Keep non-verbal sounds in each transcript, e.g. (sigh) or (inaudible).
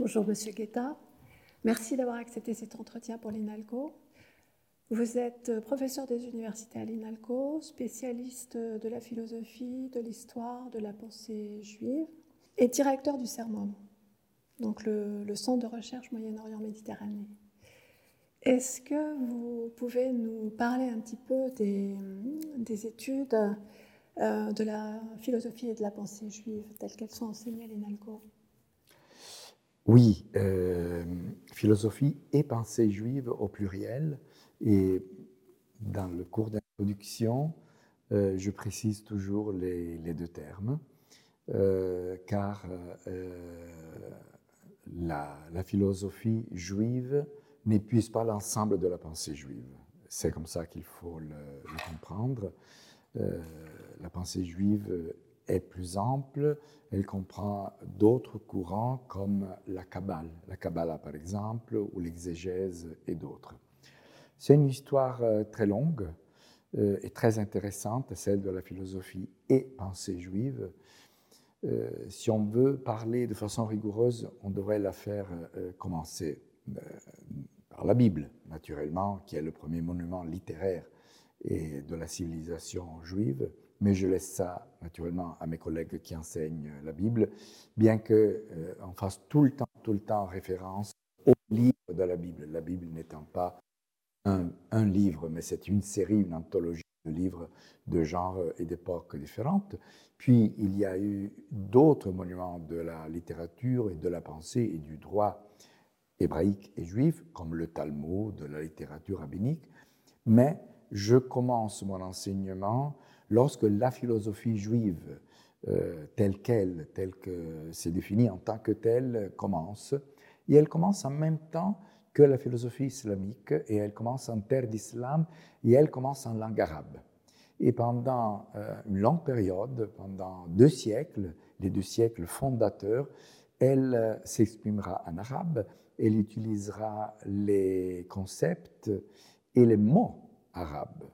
Bonjour Monsieur Guetta. Merci d'avoir accepté cet entretien pour l'INALCO. Vous êtes professeur des universités à l'INALCO, spécialiste de la philosophie, de l'histoire, de la pensée juive et directeur du CERMOM, donc le, Centre de recherche Moyen-Orient Méditerranée. Est-ce que vous pouvez nous parler un petit peu des, études euh, de la philosophie et de la pensée juive telles qu'elles sont enseignées à l'INALCO? Oui, euh, philosophie et pensée juive au pluriel. Et dans le cours d'introduction, euh, je précise toujours les, deux termes, euh, car la, philosophie juive n'épuise pas l'ensemble de la pensée juive. C'est comme ça qu'il faut le, comprendre. la pensée juive est plus ample, elle comprend d'autres courants comme la Kabbale, la Kabbalah par exemple, ou l'exégèse et d'autres. C'est une histoire euh, très longue euh, et très intéressante, celle de la philosophie et pensée juive. Euh, si on veut parler de façon rigoureuse, on devrait la faire commencer par la Bible, naturellement, qui est le premier monument littéraire et de la civilisation juive. Mais je laisse ça naturellement à mes collègues qui enseignent la Bible, bien qu'on fasse tout le temps, tout le temps référence au livre de la Bible, la Bible n'étant pas un, livre, mais c'est une série, une anthologie de livres de genres et d'époques différentes. Puis il y a eu d'autres monuments de la littérature et de la pensée et du droit hébraïque et juif, comme le Talmud, de la littérature rabbinique. Mais je commence mon enseignement lorsque la philosophie juive, euh, telle qu'elle, telle que c'est défini en tant que telle, commence. Et elle commence en même temps que la philosophie islamique, et elle commence en terre d'islam, et elle commence en langue arabe. Et pendant euh, une longue période, pendant deux siècles, les deux siècles fondateurs, elle euh, s'exprimera en arabe, elle utilisera les concepts et les mots arabes.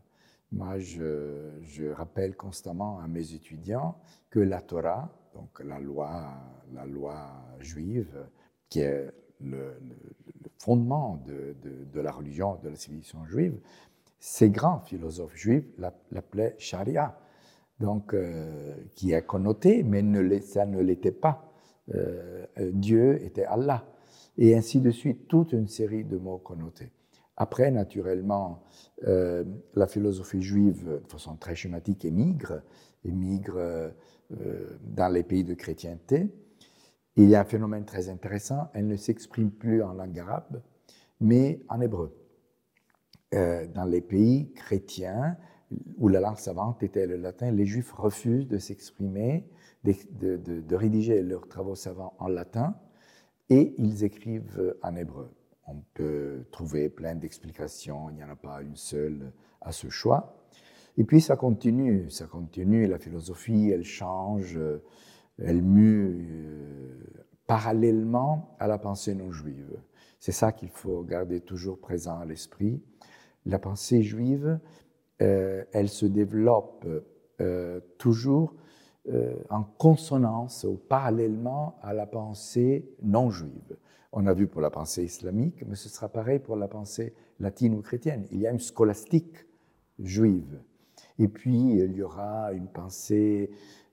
Moi, je, rappelle constamment à mes étudiants que la Torah, donc la loi, la loi juive, qui est le, fondement de, la religion, de la civilisation juive, ces grands philosophes juifs l'appelaient Sharia, donc, euh, qui est connoté, mais ça ne l'était pas. Euh, Dieu était Allah. Et ainsi de suite, toute une série de mots connotés. Après, naturellement, euh, la philosophie juive, de façon très schématique, émigre, émigre dans les pays de chrétienté. Il y a un phénomène très intéressant, elle ne s'exprime plus en langue arabe, mais en hébreu. Euh, dans les pays chrétiens, où la langue savante était le latin, les juifs refusent de s'exprimer, de, rédiger leurs travaux savants en latin, et ils écrivent en hébreu. On peut trouver plein d'explications, il n'y en a pas une seule à ce choix. Et puis ça continue, ça continue, la philosophie, elle change, elle mue euh, parallèlement à la pensée non juive. C'est ça qu'il faut garder toujours présent à l'esprit. La pensée juive, euh, elle se développe euh, toujours en consonance ou parallèlement à la pensée non juive. On a vu pour la pensée islamique, mais ce sera pareil pour la pensée latine ou chrétienne. Il y a une scolastique juive. Et puis, il y aura une pensée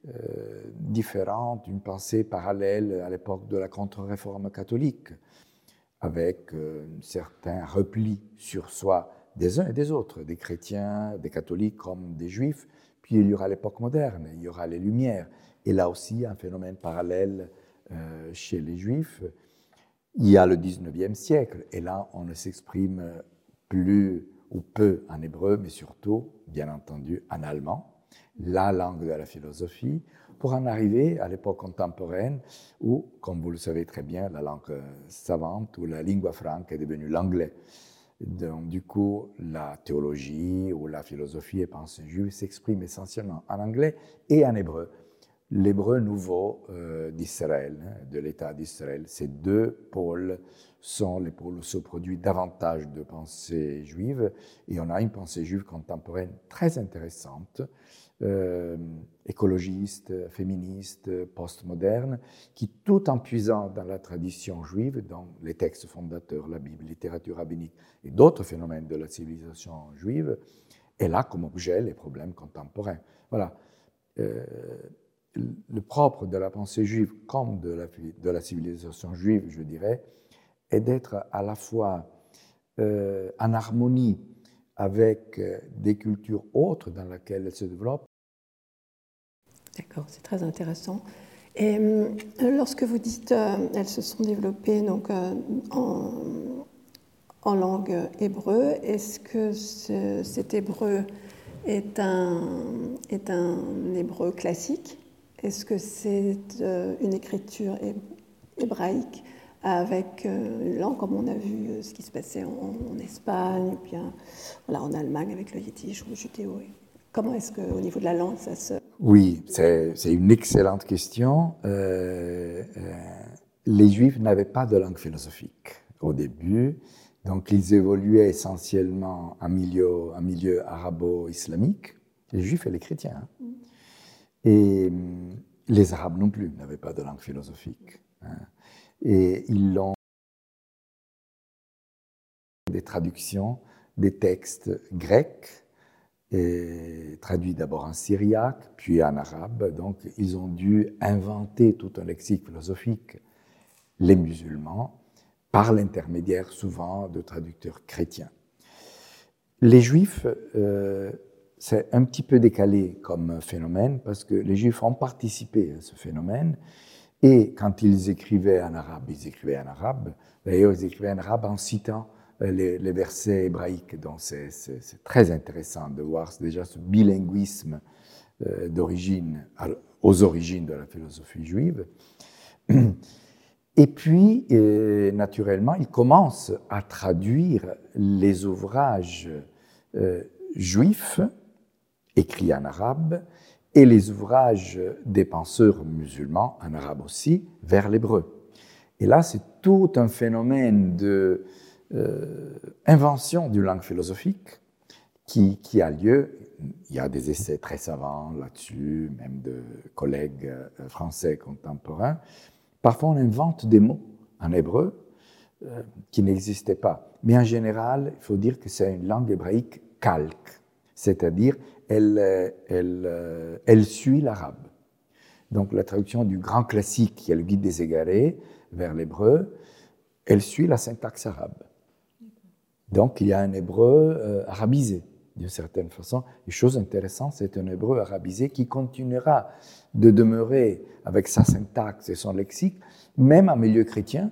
euh, différente, une pensée parallèle à l'époque de la contre-réforme catholique, avec euh, un certain repli sur soi des uns et des autres, des chrétiens, des catholiques comme des juifs. Puis il y aura l'époque moderne, il y aura les Lumières. Et là aussi, un phénomène parallèle euh, chez les juifs. Il y a le 19e siècle, et là, on ne s'exprime plus ou peu en hébreu, mais surtout, bien entendu, en allemand la langue de la philosophie, pour en arriver à l'époque contemporaine où, comme vous le savez très bien, la langue savante ou la lingua franca est devenue l'anglais. Donc, du coup, la théologie ou la philosophie et pensée juive s'expriment essentiellement en anglais et en hébreu. L'hébreu nouveau euh, d'Israël, hein, de l'État d'Israël. Ces deux pôles sont les pôles où se produit davantage de pensée juive, et on a une pensée juive contemporaine très intéressante, euh, écologiste, féministe, postmoderne, qui, tout en puisant dans la tradition juive, dans les textes fondateurs, la Bible, littérature rabbinique et d'autres phénomènes de la civilisation juive, elle a comme objet les problèmes contemporains. Voilà. Euh, le propre de la pensée juive comme de la, civilisation juive, je dirais, est d'être à la fois euh, en harmonie avec euh, des cultures autres dans lesquelles elle se développe. D'accord, c'est très intéressant. Et euh, lorsque vous dites elles se sont développées donc, en, langue hébreu, est-ce que cet hébreu est un hébreu classique? Est-ce que c'est euh, une écriture hébraïque avec euh, une langue, comme on a vu euh, ce qui se passait en, Espagne, et bien voilà, en Allemagne avec le yiddish ou le judéo Comment est-ce qu'au niveau de la langue, ça se... Oui, c'est une excellente question. les Juifs n'avaient pas de langue philosophique au début, donc ils évoluaient essentiellement en milieu, milieu arabo-islamique, les Juifs et les chrétiens. Hein. Et hum, les Arabes non plus n'avaient pas de langue philosophique. Hein. Et ils l'ont des traductions des textes grecs, et traduits d'abord en syriaque, puis en arabe. Donc, ils ont dû inventer tout un lexique philosophique, les musulmans, par l'intermédiaire souvent de traducteurs chrétiens. Les juifs euh, c'est un petit peu décalé comme phénomène parce que les Juifs ont participé à ce phénomène et quand ils écrivaient en arabe, ils écrivaient en arabe. D'ailleurs, ils écrivaient en arabe en citant euh, les, versets hébraïques. Donc, c'est très intéressant de voir déjà ce bilinguisme euh, d'origine, aux origines de la philosophie juive. Et puis, euh, naturellement, ils commencent à traduire les ouvrages juifs écrits en arabe, et les ouvrages des penseurs musulmans, en arabe aussi, vers l'hébreu. Et là, c'est tout un phénomène de euh, invention d'une langue philosophique qui, qui, a lieu. Il y a des essais très savants là-dessus, même de collègues euh, français contemporains. Parfois, on invente des mots en hébreu euh, qui n'existaient pas. Mais en général, il faut dire que c'est une langue hébraïque calque, c'est-à-dire elle, elle, euh, elle suit l'arabe. Donc la traduction du grand classique, qui est le guide des égarés, vers l'hébreu, elle suit la syntaxe arabe. Donc il y a un hébreu euh, arabisé, d'une certaine façon. Et chose intéressante, c'est un hébreu arabisé qui continuera de demeurer avec sa syntaxe et son lexique, même en milieu chrétien,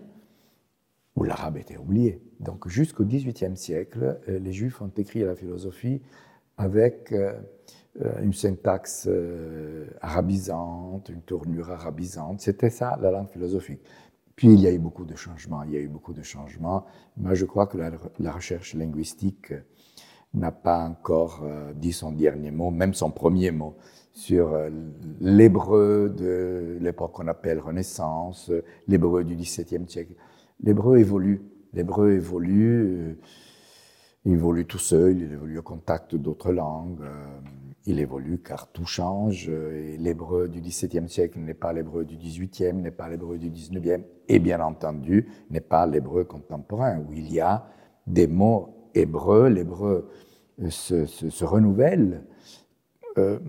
où l'arabe était oublié. Donc jusqu'au XVIIIe siècle, euh, les Juifs ont écrit la philosophie avec euh, euh, une syntaxe euh, arabisante, une tournure arabisante. C'était ça la langue philosophique. Puis il y a eu beaucoup de changements, il y a eu beaucoup de changements. Moi, je crois que la, recherche linguistique n'a pas encore dit son dernier mot, même son premier mot, sur l'hébreu de l'époque qu'on appelle Renaissance, l'hébreu du XVIIe siècle. L'hébreu évolue, l'hébreu évolue. Il évolue tout seul, il évolue au contact d'autres langues, euh, il évolue car tout change. Et l'hébreu du XVIIe siècle n'est pas l'hébreu du XVIIIe, n'est pas l'hébreu du XIXe, et bien entendu n'est pas l'hébreu contemporain, où il y a des mots hébreux, l'hébreu euh, se, renouvelle euh,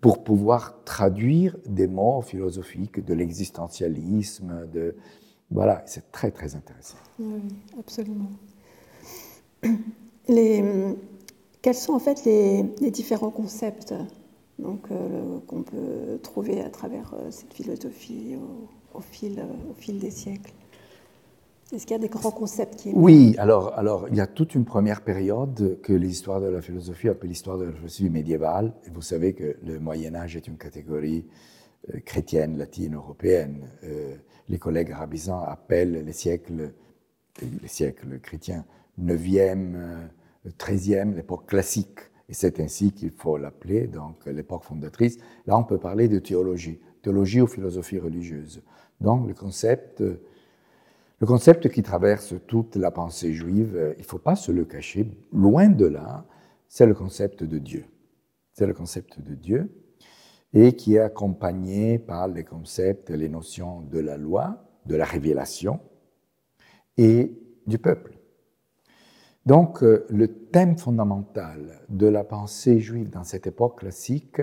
pour pouvoir traduire des mots philosophiques, de l'existentialisme, de... Voilà, c'est très très intéressant. Oui, absolument quels sont en fait les, différents concepts donc, euh, qu'on peut trouver à travers euh, cette philosophie au, fil, au fil des siècles? Est-ce qu'il y a des grands concepts qui... Oui, alors, il y a toute une première période que l'histoire de la philosophie appelle l'histoire de la philosophie médiévale. Et vous savez que le Moyen Âge est une catégorie euh, chrétienne, latine, européenne. les collègues arabisants appellent les siècles, les siècles chrétiens 9e, 13e, l'époque classique. Et c'est ainsi qu'il faut l'appeler, donc l'époque fondatrice. Là, on peut parler de théologie. théologie ou philosophie religieuse. Donc le concept, le concept qui traverse toute la pensée juive, il ne faut pas se le cacher, loin de là, c'est le concept de Dieu. C'est le concept de Dieu et qui est accompagné par les concepts, les notions de la loi, de la révélation et du peuple. Donc, euh, le thème fondamental de la pensée juive dans cette époque classique,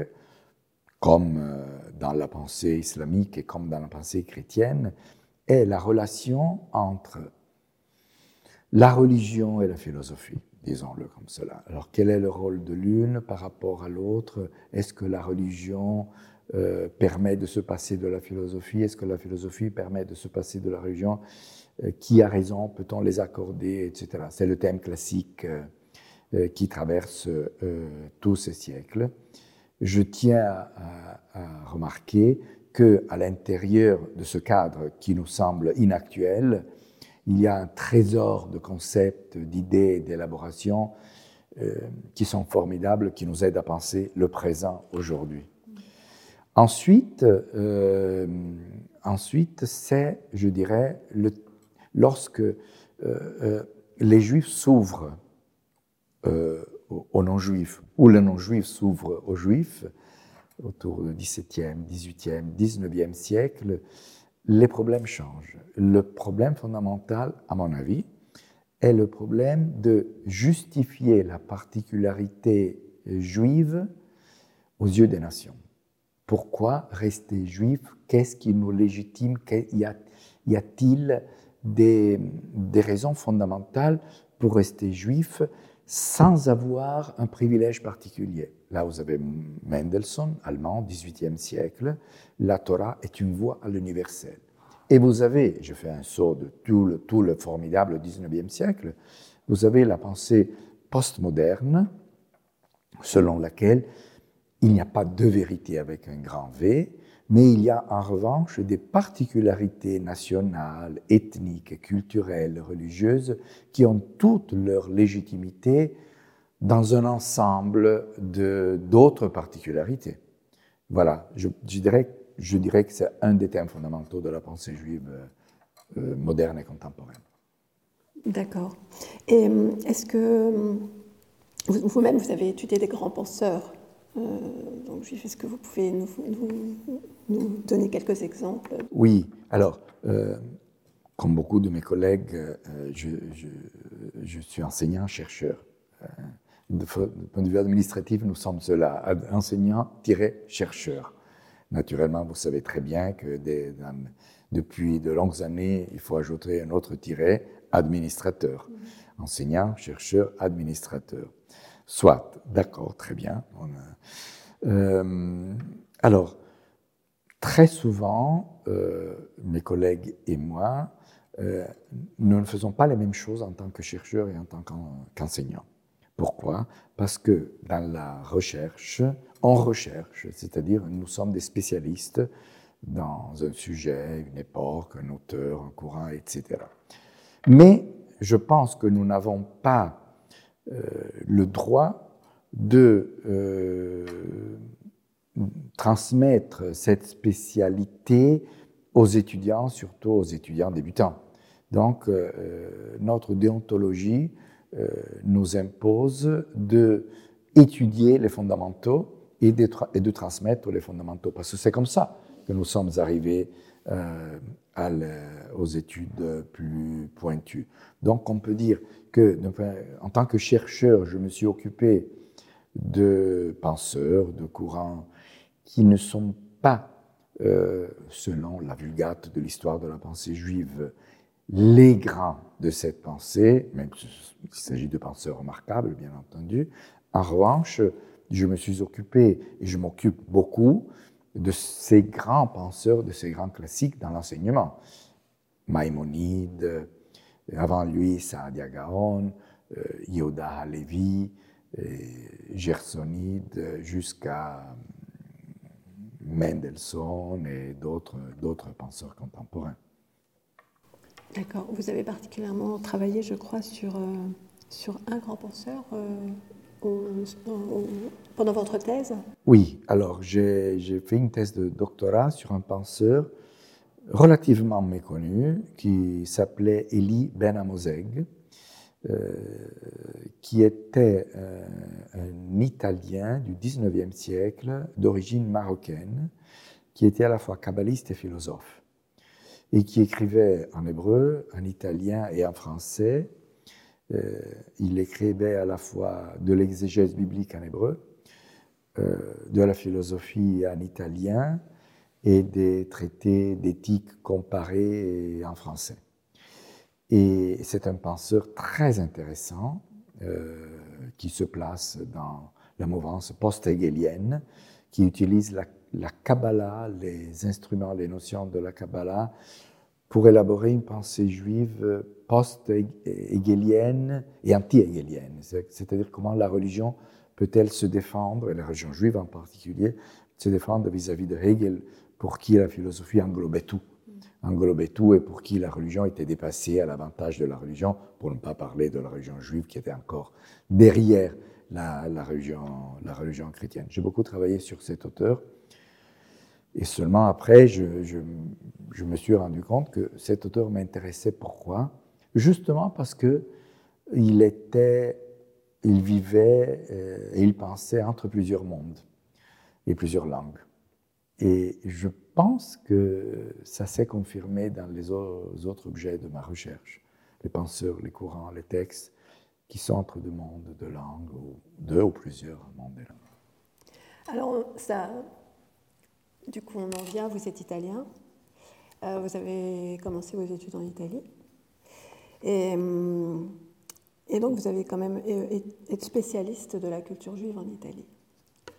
comme euh, dans la pensée islamique et comme dans la pensée chrétienne, est la relation entre la religion et la philosophie, disons-le comme cela. Alors, quel est le rôle de l'une par rapport à l'autre? Est-ce que la religion euh, permet de se passer de la philosophie? Est-ce que la philosophie permet de se passer de la religion? Qui a raison, peut-on les accorder, etc. C'est le thème classique euh, euh, qui traverse tous ces siècles. Je tiens à, remarquer que à l'intérieur de ce cadre qui nous semble inactuel, il y a un trésor de concepts, d'idées, d'élaborations qui sont formidables, qui nous aident à penser le présent aujourd'hui. Ensuite, ensuite c'est, je dirais, le lorsque euh, euh, les juifs s'ouvrent euh, aux non-juifs, ou les non-juifs s'ouvrent aux juifs, autour du XVIIe, XVIIIe, XIXe siècle, les problèmes changent. Le problème fondamental, à mon avis, est le problème de justifier la particularité juive aux yeux des nations. Pourquoi rester juif? Qu'est-ce qui nous légitime? Y a-t-il des, raisons fondamentales pour rester juif sans avoir un privilège particulier. Là, vous avez Mendelssohn, allemand, 18e siècle, la Torah est une voie à l'universel. Et vous avez, je fais un saut de tout le, tout le formidable 19e siècle, vous avez la pensée postmoderne, selon laquelle il n'y a pas de vérité avec un grand V, mais il y a en revanche des particularités nationales, ethniques, culturelles, religieuses qui ont toute leur légitimité dans un ensemble d'autres particularités. Voilà, je, dirais, je dirais que c'est un des thèmes fondamentaux de la pensée juive euh, moderne et contemporaine. D'accord. Et euh, est-ce que vous-même, vous avez étudié des grands penseurs? Euh, donc, est-ce que vous pouvez nous, donner quelques exemples Oui, alors, euh, comme beaucoup de mes collègues, euh, je, je, suis enseignant-chercheur. De, point de vue administratif, nous sommes cela, enseignant-chercheur. Naturellement, vous savez très bien que depuis de longues années, il faut ajouter un autre tiret, administrateur. Mm-hmm. Enseignant, chercheur, administrateur. Soit, d'accord, très bien. Euh, alors, très souvent, euh, mes collègues et moi, euh, nous ne faisons pas les mêmes choses en tant que chercheurs et en tant qu'enseignants. Pourquoi? Parce que dans la recherche, on recherche, c'est-à-dire nous sommes des spécialistes dans un sujet, une époque, un auteur, un courant, etc. Mais je pense que nous n'avons pas le droit de euh, transmettre cette spécialité aux étudiants, surtout aux étudiants débutants. Donc, euh, notre déontologie nous impose de étudier les fondamentaux et de, transmettre les fondamentaux, parce que c'est comme ça que nous sommes arrivés aux études plus pointues. Donc, on peut dire en tant que chercheur, je me suis occupé de penseurs, de courants qui ne sont pas, euh, selon la vulgate de l'histoire de la pensée juive, les grands de cette pensée, même s'il s'agit de penseurs remarquables, bien entendu. En revanche, je me suis occupé, et je m'occupe beaucoup, de ces grands penseurs, de ces grands classiques dans l'enseignement. Maïmonide, avant lui, Saadia Gaon, euh, Yehuda Halevi, Gersonide, jusqu'à Mendelssohn et d'autres penseurs contemporains. D'accord. Vous avez particulièrement travaillé, je crois, sur, euh, sur un grand penseur, euh, pendant votre thèse? Oui, alors j'ai fait une thèse de doctorat sur un penseur relativement méconnu qui s'appelait Elie Ben Amozeg, euh, qui était euh, un Italien du 19e siècle d'origine marocaine, qui était à la fois kabbaliste et philosophe, et qui écrivait en hébreu, en italien et en français. Euh, il écrivait à la fois de l'exégèse biblique en hébreu, de la philosophie en italien, et des traités d'éthique comparés en français. Et c'est un penseur très intéressant euh, qui se place dans la mouvance post-hegelienne, qui utilise la, la, Kabbalah, les instruments, les notions de la Kabbalah, pour élaborer une pensée juive post-hegelienne et anti-hegelienne. C'est-à-dire comment la religion peut-elle se défendre, et la religion juive en particulier, se défendre vis-à-vis de Hegel pour qui la philosophie englobait tout. Englobait tout et pour qui la religion était dépassée à l'avantage de la religion, pour ne pas parler de la religion juive qui était encore derrière la, religion, la religion chrétienne. J'ai beaucoup travaillé sur cet auteur. Et seulement après, je, je, me suis rendu compte que cet auteur m'intéressait. Pourquoi? Justement parce que il était, il vivait euh, et il pensait entre plusieurs mondes et plusieurs langues. Et je pense que ça s'est confirmé dans les autres objets de ma recherche, les penseurs, les courants, les textes, qui sont entre deux mondes de langue, ou deux ou plusieurs mondes de langue. Alors, ça, du coup, on en vient, vous êtes italien, euh, vous avez commencé vos études en Italie, et, hum, et donc vous avez quand même été spécialiste de la culture juive en Italie.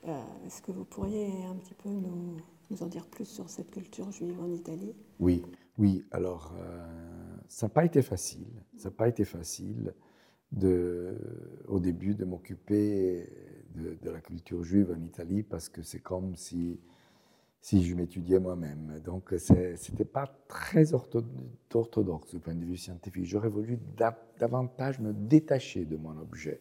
Euh, est-ce que vous pourriez un petit peu nous, en dire plus sur cette culture juive en Italie? Oui, oui. Alors, euh, ça n'a pas été facile. Ça n'a pas été facile au début de m'occuper de, la culture juive en Italie parce que c'est comme si, si je m'étudiais moi-même. Donc, ce n'était pas très orthodoxe du point de vue scientifique. J'aurais voulu davantage me détacher de mon objet.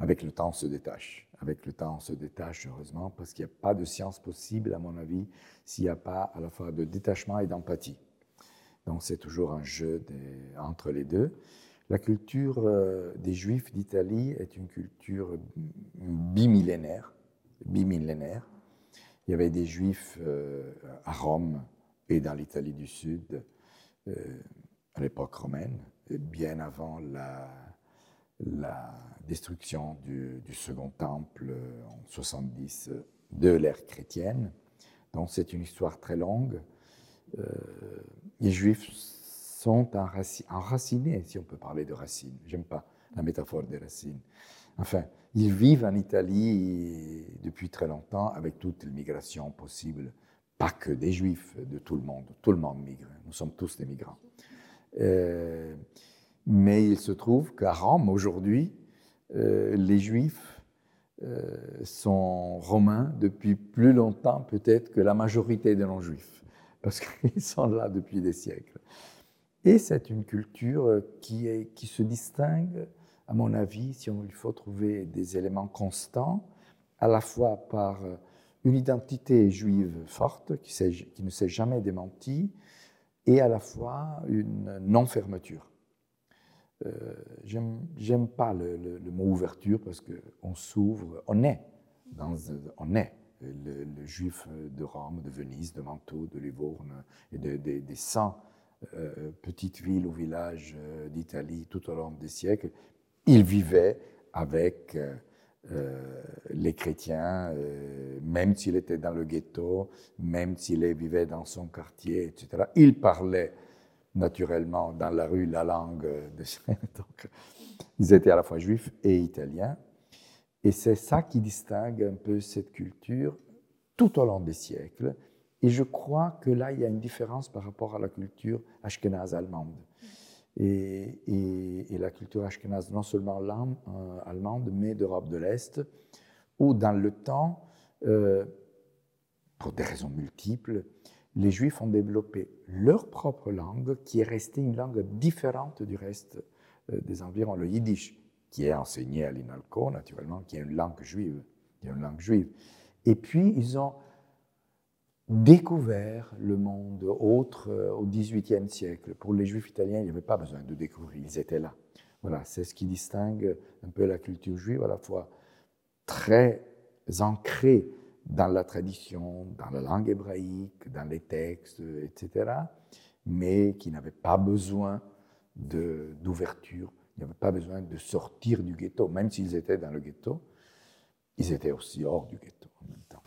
Avec le temps, on se détache. Avec le temps, on se détache, heureusement, parce qu'il n'y a pas de science possible, à mon avis, s'il n'y a pas à la fois de détachement et d'empathie. Donc c'est toujours un jeu entre les deux. La culture euh, des Juifs d'Italie est une culture bimillénaire. bimillénaire. Il y avait des Juifs euh, à Rome et dans l'Italie du Sud euh, à l'époque romaine, bien avant la, la destruction du, Second Temple en 70 de l'ère chrétienne. Donc c'est une histoire très longue. Euh, les Juifs sont enracinés, si on peut parler de racines. J'aime pas la métaphore des racines. Enfin, ils vivent en Italie depuis très longtemps avec toutes les migrations possibles. Pas que des Juifs, de tout le monde. Tout le monde migre. Nous sommes tous des migrants. Euh, mais il se trouve qu'à Rome, aujourd'hui, euh, les Juifs euh, sont romains depuis plus longtemps peut-être que la majorité des non-juifs, (laughs) parce qu'ils sont là depuis des siècles. Et c'est une culture qui, est, qui se distingue, à mon avis, si on, il faut trouver des éléments constants, à la fois par une identité juive forte qui ne s'est jamais démentie, et à la fois une non-fermeture. Euh, j'aime pas le, mot ouverture parce qu'on s'ouvre, on est, dans, on est le, juif de Rome, de Venise, de Mantoue, de Livourne et de, des 100 euh, petites villes ou villages euh, d'Italie tout au long des siècles. Il vivait avec les chrétiens, même s'il était dans le ghetto, même s'il vivait dans son quartier, etc. Il parlait naturellement dans la rue la langue de (laughs) Donc, ils étaient à la fois juifs et italiens. Et c'est ça qui distingue un peu cette culture tout au long des siècles. Et je crois que là, il y a une différence par rapport à la culture ashkénaze allemande. Et, et, la culture ashkénaze, non seulement euh, allemande, mais d'Europe de l'Est, où dans le temps, euh, pour des raisons multiples, les Juifs ont développé leur propre langue, qui est restée une langue différente du reste euh, des environs, le yiddish, qui est enseignée à l'INALCO, naturellement, qui est une langue juive. Une langue juive. Et puis, ils ont découvert le monde autre euh, au XVIIIe siècle. Pour les juifs italiens, il n'y avait pas besoin de découvrir, ils étaient là. Voilà, c'est ce qui distingue un peu la culture juive, à la fois très ancrée dans la tradition, dans la langue hébraïque, dans les textes, etc., mais qui n'avait pas besoin d'ouverture, il n'y avait pas besoin de sortir du ghetto, même s'ils étaient dans le ghetto, ils étaient aussi hors du ghetto en même temps.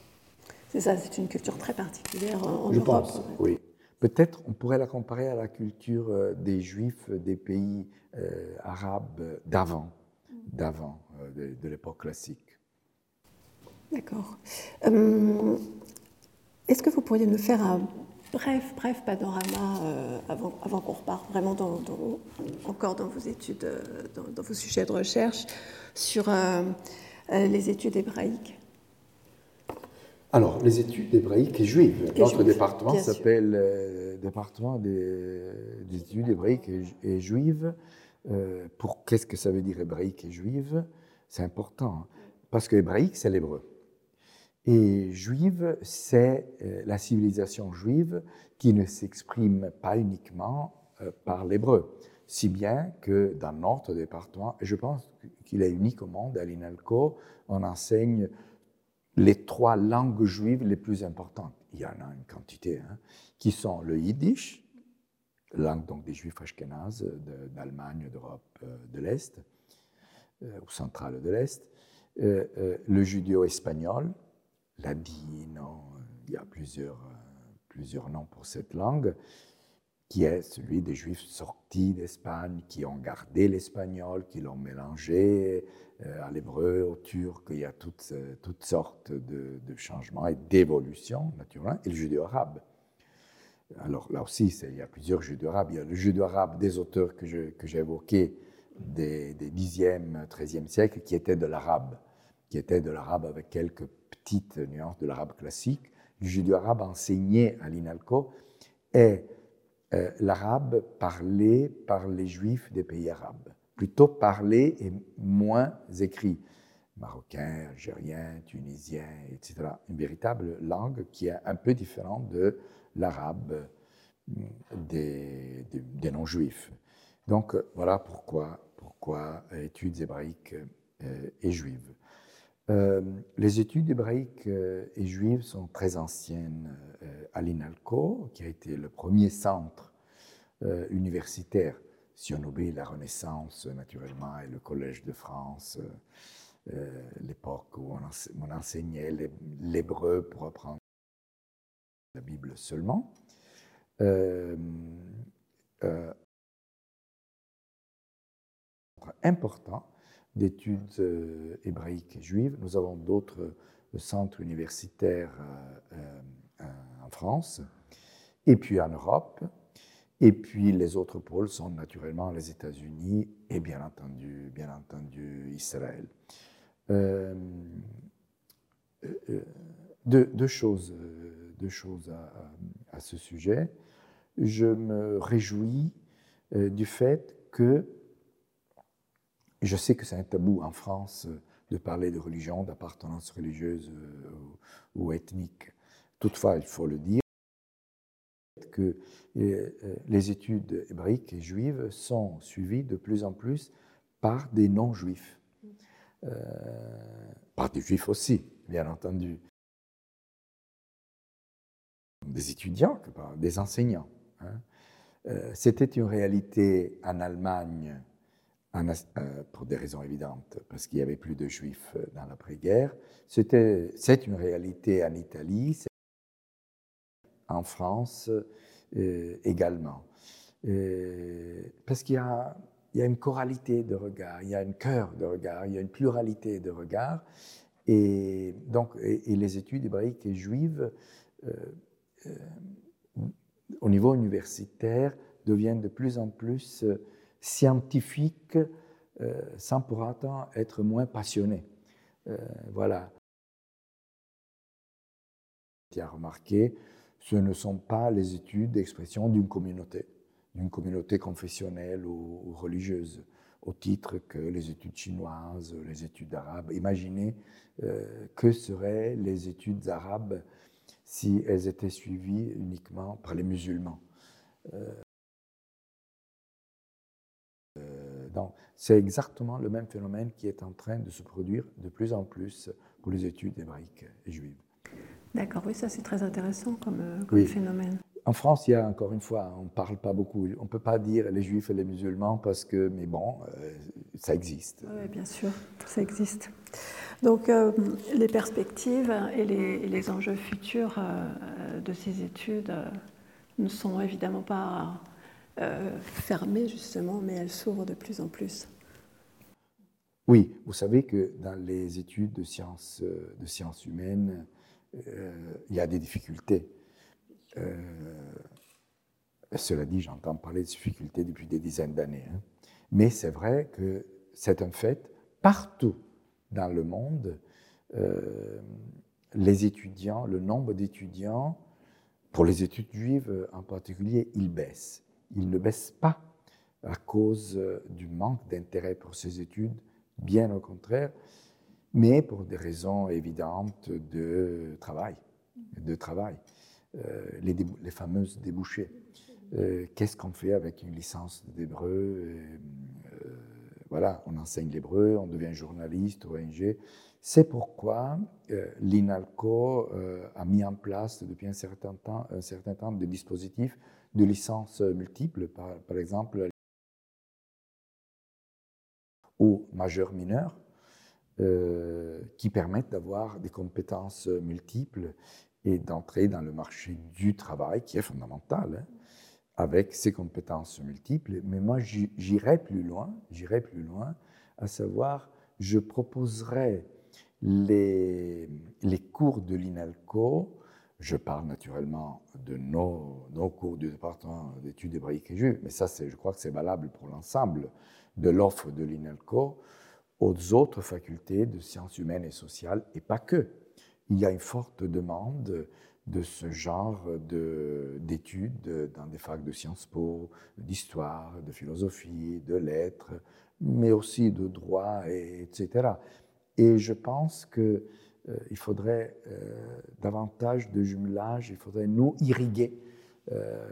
C'est ça, c'est une culture très particulière en Je Europe. pense, oui. Peut-être on pourrait la comparer à la culture euh, des juifs des pays euh, arabes d'avant, d'avant, euh, de, de l'époque classique. D'accord. Euh, Est-ce que vous pourriez nous faire un bref, bref panorama euh, avant, avant qu'on reparte vraiment dans, dans- encore dans vos études, euh, dans, dans vos sujets de recherche sur euh, les études hébraïques? Alors, les études hébraïques et juives. Et Notre département s'appelle euh, département des, des études hébraïques et, et juives. Pour qu'est-ce que ça veut dire hébraïque et juive? C'est important hein, parce que hébraïque c'est l'hébreu et juive c'est euh, la civilisation juive qui ne s'exprime pas uniquement euh, par l'hébreu, si bien que dans notre département, et je pense qu'il est unique au monde, à l'INALCO, on enseigne les trois langues juives les plus importantes. Il y en a une quantité, hein, qui sont le yiddish, langue donc des juifs ashkénazes d'Allemagne, d'Europe euh, de l'Est, ou centrale de l'Est, le judéo-espagnol, ladino, il y a plusieurs, euh, plusieurs noms pour cette langue, qui est celui des juifs sortis d'Espagne, qui ont gardé l'espagnol, qui l'ont mélangé euh, à l'hébreu, au turc, il y a toutes, euh, toutes sortes de, de changements et d'évolutions, naturellement, et le judéo-arabe. Alors là aussi, il y a plusieurs judéo-arabes. Il y a le judéo-arabe des auteurs que j'ai évoqués des, des 10e, 13e siècles, qui étaient de l'arabe, qui étaient de l'arabe avec quelques petites nuances de l'arabe classique. Le judéo-arabe enseigné à l'INALCO est euh, l'arabe parlé par les juifs des pays arabes, plutôt parlé et moins écrit. Marocain, algérien, tunisien, etc. Une véritable langue qui est un peu différente de l'arabe euh, des, non-juifs. Donc voilà pourquoi, études hébraïques euh, et juives. Euh, les études hébraïques euh, et juives sont très anciennes euh, à l'INALCO, qui a été le premier centre universitaire, si on oublie la Renaissance naturellement et le Collège de France, l'époque où on, ense- on enseignait l'hé- l'hébreu pour apprendre la Bible seulement. Important d'études euh, hébraïques et juives. Nous avons d'autres euh, centres universitaires euh, en France, et puis en Europe. Et puis les autres pôles sont naturellement les États-Unis et bien entendu, bien entendu Israël. Deux, choses, deux choses à, ce sujet. Je me réjouis du fait que je sais que c'est un tabou en France euh, de parler de religion, d'appartenance religieuse euh, ou, ethnique. Toutefois, il faut le dire que euh, les études hébraïques et juives sont suivies de plus en plus par des non-juifs. Par des juifs aussi, bien entendu. Des étudiants, des enseignants. hein. C'était une réalité en Allemagne pour des raisons évidentes, parce qu'il n'y avait plus de juifs euh, dans l'après-guerre. C'est une réalité en Italie, en France euh, également. Euh, parce qu'il y a, une choralité de regards, il y a un cœur de regards, il y a une pluralité de regards. Et, donc, les études hébraïques et juives, euh, euh, au niveau universitaire, deviennent de plus en plus scientifiques euh, sans pour autant être moins passionnés. Euh, voilà. Tu as remarqué, ce ne sont pas les études d'expression d'une communauté. d'une communauté confessionnelle ou, religieuse, au titre que les études chinoises, les études arabes. Imaginez euh, que seraient les études arabes si elles étaient suivies uniquement par les musulmans. C'est exactement le même phénomène qui est en train de se produire de plus en plus pour les études hébraïques et juives. D'accord, oui, ça c'est très intéressant comme, comme phénomène. En France, il y a encore une fois, on ne parle pas beaucoup. On ne peut pas dire les juifs et les musulmans parce que, mais bon, euh, ça existe. Oui, bien sûr, ça existe. Donc, euh, les perspectives et les, enjeux futurs euh, de ces études ne sont évidemment pas fermées, justement, mais elles s'ouvrent de plus en plus. Oui, vous savez que dans les études de sciences, sciences humaines, il y a des difficultés. Euh, cela dit, j'entends parler de difficultés depuis des dizaines d'années. Hein. Mais c'est vrai que c'est un fait. Partout dans le monde, euh, les étudiants, le nombre d'étudiants, pour les études juives en particulier, il baisse. Il ne baisse pas à cause du manque d'intérêt pour ces études, bien au contraire, mais pour des raisons évidentes de travail. De travail. Euh, les, fameuses débouchés. Euh, qu'est-ce qu'on fait avec une licence d'hébreu euh, Voilà, on enseigne l'hébreu, on devient journaliste, ONG. C'est pourquoi l'INALCO a mis en place depuis un certain temps, un certain temps des dispositifs de licences multiples, par, par exemple ou majeur-mineur, qui permettent d'avoir des compétences multiples et d'entrer dans le marché du travail, qui est fondamental, hein, avec ses compétences multiples. Mais moi, j'irai plus loin, j'irai plus loin, à savoir, je proposerai les, les cours de l'INALCO, je parle naturellement de nos, cours du département d'études hébraïques et juives, mais ça, je crois que c'est valable pour l'ensemble de l'offre de l'INALCO, aux autres facultés de sciences humaines et sociales, et pas que il y a une forte demande de ce genre d'études dans des facs de Sciences Po, d'histoire, de philosophie, de lettres, mais aussi de droit, et, etc. Et je pense qu'il euh, faudrait euh, davantage de jumelage, il faudrait nous irriguer euh,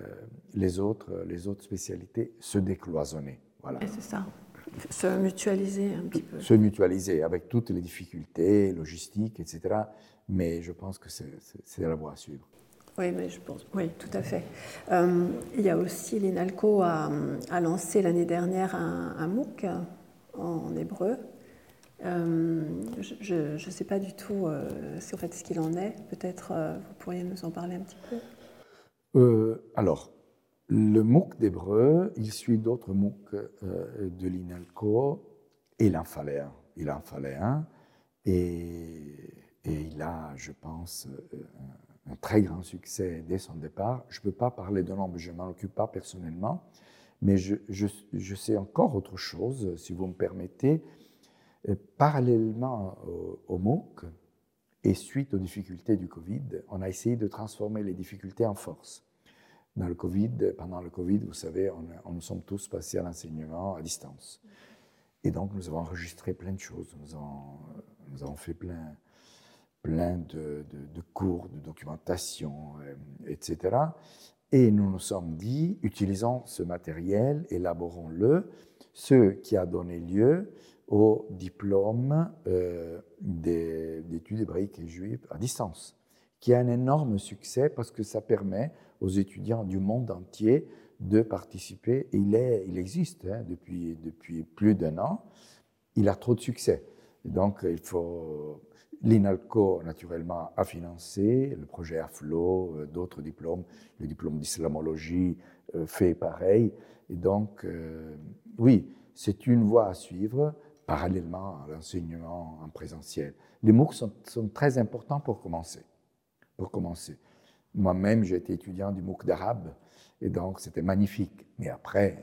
les, autres, les autres spécialités, se décloisonner. Voilà. C'est ça. Se mutualiser un petit peu. Se mutualiser avec toutes les difficultés logistiques, etc mais je pense que c'est la voie à suivre. Oui, mais je pense, oui, tout à fait. Euh, il y a aussi l'INALCO a, a lancé l'année dernière un, MOOC en hébreu. Euh, je ne sais pas du tout euh, en fait, ce qu'il en est. Peut-être euh, vous pourriez nous en parler un petit peu. alors, le MOOC d'hébreu, il suit d'autres MOOC de l'INALCO et il en fallait un. Il en fallait un. Et il a, je pense, euh, un très grand succès dès son départ. Je ne peux pas parler de nombre, je ne m'en occupe pas personnellement, mais je, sais encore autre chose, si vous me permettez. Euh, parallèlement au, MOOC et suite aux difficultés du Covid, on a essayé de transformer les difficultés en force. Dans le Covid, pendant le Covid, vous savez, on, nous sommes tous passés à l'enseignement à distance. Et donc, nous avons enregistré plein de choses. Nous avons, avons fait plein, plein de, cours, de documentation, euh, etc. Et nous nous sommes dit, utilisons ce matériel, élaborons-le, ce qui a donné lieu au diplôme euh, d'études hébraïques et juives à distance, qui a un énorme succès parce que ça permet aux étudiants du monde entier de participer. il, existe hein, depuis, depuis plus d'un an. Il a trop de succès. donc, il faut L'INALCO, naturellement, a financé le projet AFLO, euh, d'autres diplômes. Le diplôme d'islamologie euh, fait pareil. Et donc, euh, oui, c'est une voie à suivre parallèlement à l'enseignement en présentiel. Les MOOC sont, très importants pour commencer. Pour commencer. Moi-même, j'ai été étudiant du MOOC d'arabe, et donc c'était magnifique. Mais après,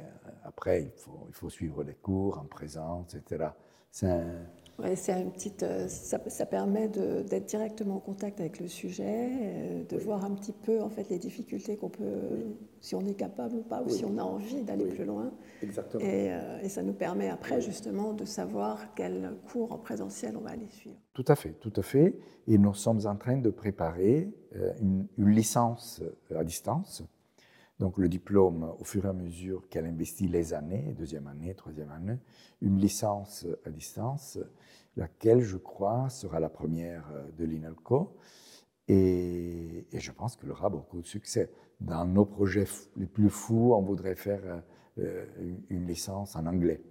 après il, faut, il faut suivre les cours en présence, etc. C'est un, Ouais, c'est une petite, euh, ça, ça permet d'être directement en contact avec le sujet, euh, de voir un petit peu en fait les difficultés qu'on peut, si on est capable ou pas, ou Oui. si on a envie d'aller plus loin. Exactement. Et, euh, et ça nous permet après justement de savoir quel cours en présentiel on va aller suivre. Tout à fait, tout à fait. Et nous sommes en train de préparer une, une licence à distance. Donc le diplôme, au fur et à mesure qu'elle investit les années, deuxième année, troisième année, une licence à distance, laquelle, je crois, sera la première euh, de l'INALCO. Et, et je pense qu'elle aura beaucoup de succès. Dans nos projets les plus fous, on voudrait faire euh, euh, une, une licence en anglais.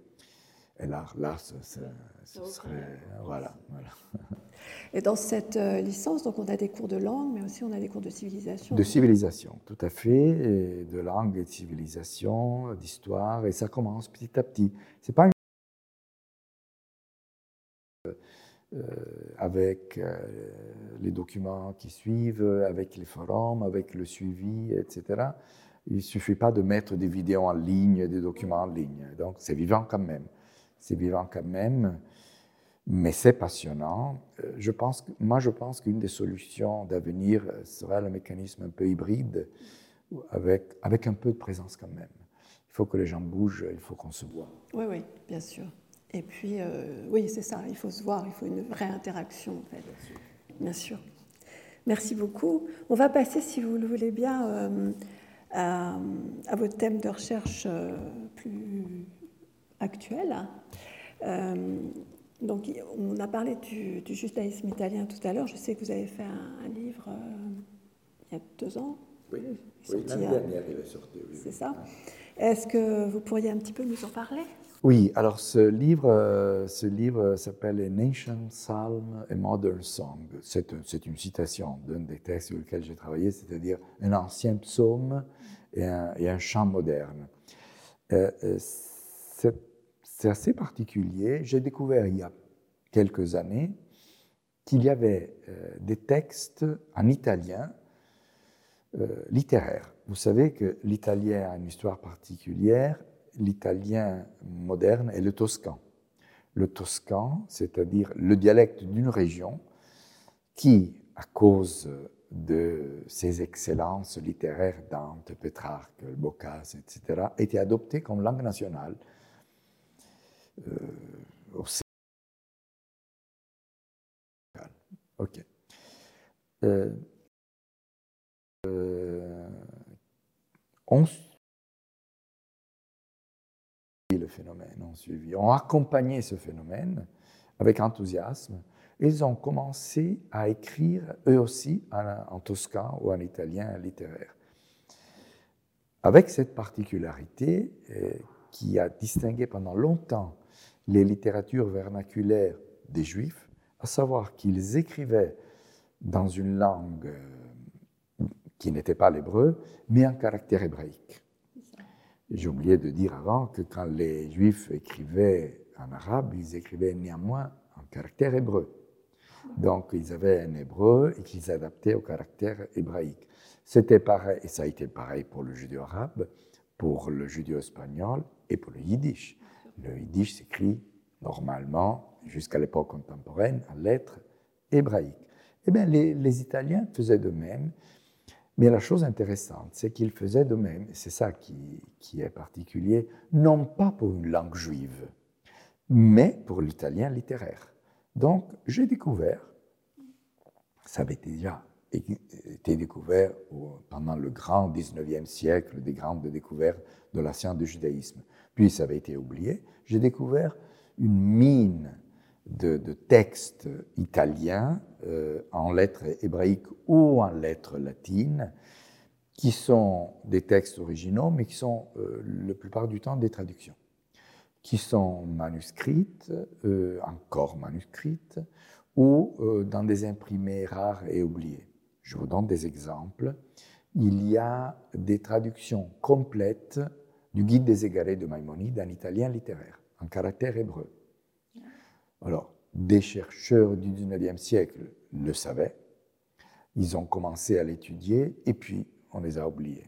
Et là, là ce, ce- ce serait... Voilà, voilà. (laughs) Et dans cette euh, licence, donc on a des cours de langue, mais aussi on a des cours de civilisation. De civilisation, tout à fait, de langue et de civilisation, d'histoire, et ça commence petit à petit. C'est pas une... Euh, avec euh, les documents qui suivent, avec les forums, avec le suivi, etc. Il ne suffit pas de mettre des vidéos en ligne, des documents en ligne. Donc c'est vivant quand même. C'est vivant quand même, mais c'est passionnant. Euh, Je pense, moi, je pense qu'une des solutions d'avenir euh, sera le mécanisme un peu hybride, avec, avec un peu de présence quand même. Il faut que les gens bougent, il faut qu'on se voit. Oui, oui, bien sûr. Et puis, euh, oui, c'est ça, il faut se voir, il faut une vraie interaction, en fait. Bien sûr. Merci beaucoup. On va passer, si vous le voulez bien, euh, à, à votre thème de recherche euh, plus actuel. Donc, on a parlé du, du judaïsme italien tout à l'heure. Je sais que vous avez fait un, un livre euh, il y a deux ans. Oui, l'année dernière, il est sorti. oui, C'est oui. ça. Est-ce que vous pourriez un petit peu nous en parler? Oui, alors ce livre, euh, ce livre s'appelle A Nation Psalm a Modern Song. C'est un- c'est une citation d'un des textes sur lesquels j'ai travaillé, c'est-à-dire un ancien psaume et un, et un chant moderne. Euh, euh, c'est assez particulier. J'ai découvert il y a quelques années qu'il y avait euh, des textes en italien euh, littéraire. Vous savez que l'italien a une histoire particulière. L'italien moderne est le toscan. Le toscan, c'est-à-dire le dialecte d'une région qui, à cause de ses excellences littéraires, Dante, Pétrarque, Boccace, etc., été adopté comme langue nationale. Ok. Euh, euh, suivi le phénomène, ont suivi, ont accompagné ce phénomène avec enthousiasme. Ils ont commencé à écrire eux aussi en, en toscan ou en italien littéraire. Avec cette particularité euh, qui a distingué pendant longtemps les littératures vernaculaires des Juifs, à savoir qu'ils écrivaient dans une langue euh, qui n'était pas l'hébreu, mais en caractère hébraïque. J'ai oublié de dire avant que quand les Juifs écrivaient en arabe, ils écrivaient néanmoins en caractère hébreu. Donc ils avaient un hébreu et qu'ils adaptaient au caractère hébraïque. C'était pareil, et ça a été pareil pour le judéo-arabe, pour le judéo-espagnol et pour le yiddish. Le yiddish s'écrit normalement, jusqu'à l'époque contemporaine, en lettres hébraïques. Eh bien, les, Italiens faisaient de même. Mais la chose intéressante, c'est qu'ils faisaient de même, et c'est ça qui, qui est particulier, non pas pour une langue juive, mais pour l'italien littéraire. Donc, j'ai découvert, ça avait déjà été découvert pendant le grand 19e siècle, des grandes découvertes de la science du judaïsme, puis ça avait été oublié, j'ai découvert une mine de, textes italiens euh, en lettres hébraïques ou en lettres latines, qui sont des textes originaux, mais qui sont euh, la plupart du temps des traductions, qui sont manuscrites, euh, encore manuscrites, ou euh, dans des imprimés rares et oubliés. Je vous donne des exemples. Il y a des traductions complètes du Guide des égarés de Maïmonide en italien littéraire, en caractère hébreu. Alors, des chercheurs du 19e siècle le savaient, ils ont commencé à l'étudier et puis on les a oubliés.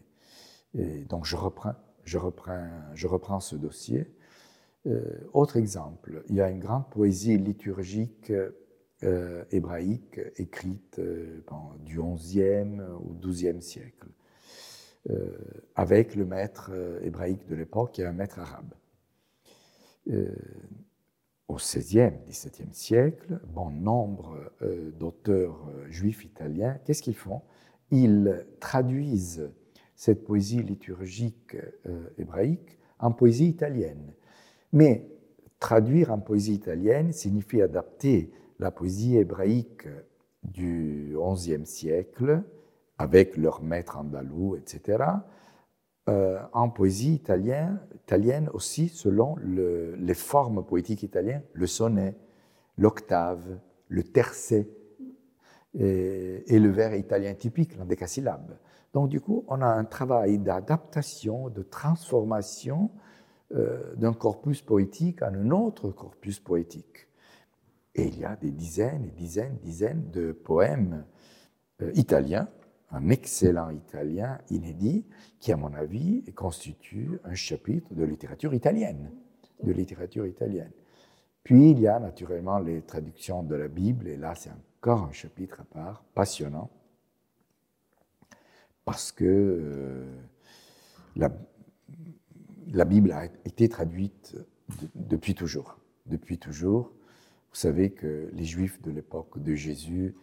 Et donc je reprends, je, reprends, je reprends ce dossier autre exemple, il y a une grande poésie liturgique hébraïque écrite du XIe au XIIe siècle, avec le maître hébraïque de l'époque et un maître arabe au XVIe, XVIIe siècle, bon nombre euh, d'auteurs euh, juifs italiens, qu'est-ce qu'ils font? Ils traduisent cette poésie liturgique euh, hébraïque en poésie italienne. Mais traduire en poésie italienne signifie adapter la poésie hébraïque du XIe siècle, avec leur maître andalou, etc., euh, en poésie italienne, aussi selon les formes poétiques italiennes, le sonnet, l'octave, le tercet et, le vers italien typique, l'endécasyllabe. Donc du coup, on a un travail d'adaptation, de transformation euh, d'un corpus poétique à un autre corpus poétique. Et il y a des dizaines et dizaines, dizaines de poèmes euh, italiens un excellent italien inédit qui, à mon avis, constitue un chapitre de littérature italienne. De littérature italienne. Puis il y a naturellement les traductions de la Bible, et là c'est encore un chapitre à part, passionnant, parce que euh, la, la, Bible a été traduite depuis toujours. Depuis toujours, vous savez que les Juifs de l'époque de Jésus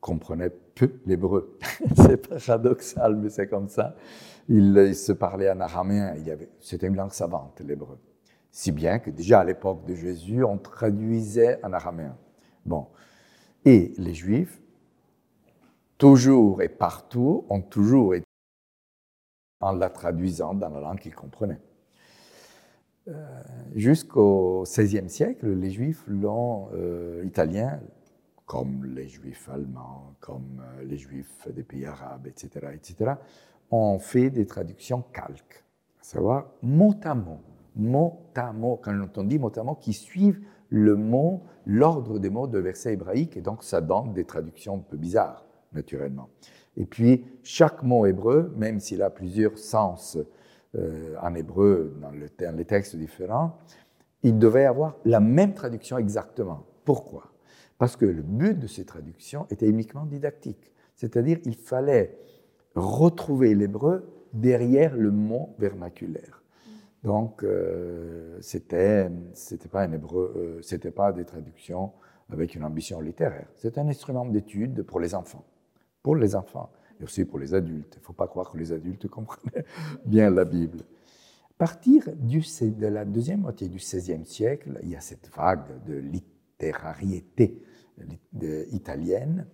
comprenait peu l'hébreu. (laughs) c'est paradoxal, mais c'est comme ça. Il, se parlait en araméen. C'était une langue savante, l'hébreu. Si bien que déjà à l'époque de Jésus, on traduisait en araméen. Bon. Et les Juifs, toujours et partout, ont toujours été en la traduisant dans la langue qu'ils comprenaient. Euh, jusqu'au XVIe siècle, les Juifs l'ont euh, italien comme les juifs allemands, comme euh, les juifs des pays arabes, etc., etc., ont fait des traductions calques, à savoir mot à mot, mot à mot, quand on dit mot à mot, qui suivent le mot, l'ordre des mots de versets hébraïques, et donc ça donne des traductions un peu bizarres, naturellement. Et puis, chaque mot hébreu, même s'il a plusieurs sens euh, en hébreu dans, le, dans les textes différents, il devait avoir la même traduction exactement. Pourquoi? Parce que le but de ces traductions était uniquement didactique. C'est-à-dire il fallait retrouver l'hébreu derrière le mot vernaculaire. Donc, euh, c'était, pas un hébreu, euh, c'était pas des traductions avec une ambition littéraire. C'est un instrument d'étude pour les enfants, pour les enfants et aussi pour les adultes. Il ne faut pas croire que les adultes (laughs) comprennent bien la Bible. À partir de la deuxième moitié du XVIe siècle, il y a cette vague de littérariété italienne,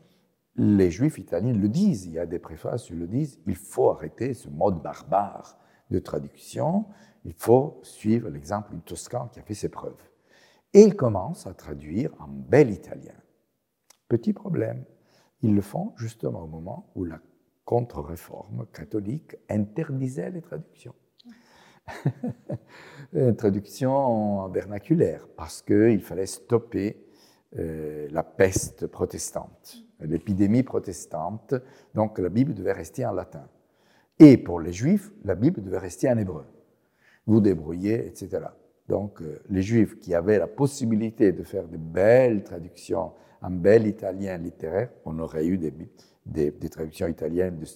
les juifs italiens le disent, il y a des préfaces qui le disent, il faut arrêter ce mode barbare de traduction, il faut suivre l'exemple du Toscan qui a fait ses preuves. Et ils commencent à traduire en bel italien. Petit problème, ils le font justement au moment où la contre-réforme catholique interdisait les traductions. (laughs) traduction vernaculaire, parce qu'il fallait stopper euh, la peste protestante, l'épidémie protestante. Donc la Bible devait rester en latin. Et pour les Juifs, la Bible devait rester en hébreu. Vous débrouillez, etc. Donc euh, les Juifs qui avaient la possibilité de faire de belles traductions en bel italien littéraire, on aurait eu des, traductions italiennes du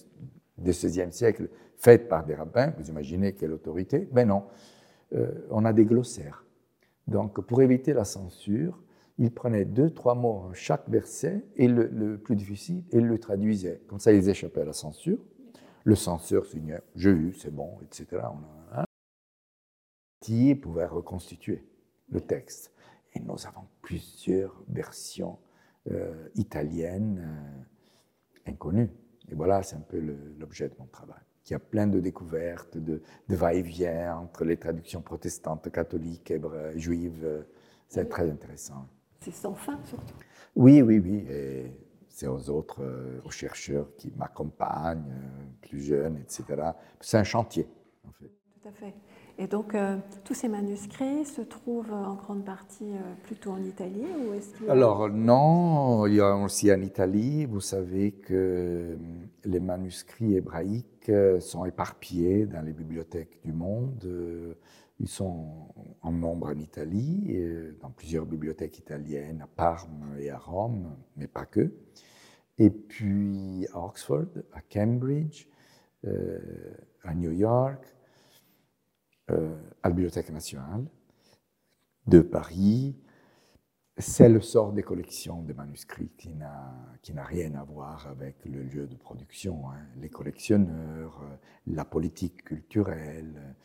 XVIe siècle faites par des rabbins. Vous imaginez quelle autorité? Mais non, euh, on a des glossaires. Donc pour éviter la censure, il prenait deux, trois mots en chaque verset, et le, plus difficile, et le traduisait. Comme ça, ils échappaient à la censure. Le censeur signait « j'ai eu, c'est bon », etc. Qui pouvait reconstituer le texte. Et nous avons plusieurs versions euh, italiennes euh, inconnues. Et voilà, c'est un peu l'objet de mon travail. Il y a plein de découvertes, de, de va-et-vient entre les traductions protestantes, catholiques, hébreux, juives. C'est très intéressant. C'est sans fin surtout. Oui, oui, oui. Et c'est aux autres, euh, aux chercheurs qui m'accompagnent, euh, plus jeunes, etc. C'est un chantier, en fait. Tout à fait. Et donc, euh, tous ces manuscrits se trouvent en grande partie plutôt en Italie ou est-ce Alors, non, il y a aussi en Italie. Vous savez que les manuscrits hébraïques sont éparpillés dans les bibliothèques du monde. Ils sont en nombre en Italie, dans plusieurs bibliothèques italiennes, à Parme et à Rome, mais pas que. Et puis à Oxford, à Cambridge, à New York, à la Bibliothèque nationale de Paris, c'est le sort des collections de manuscrits qui n'a rien à voir avec le lieu de production. Hein. Les collectionneurs, euh, la politique culturelle,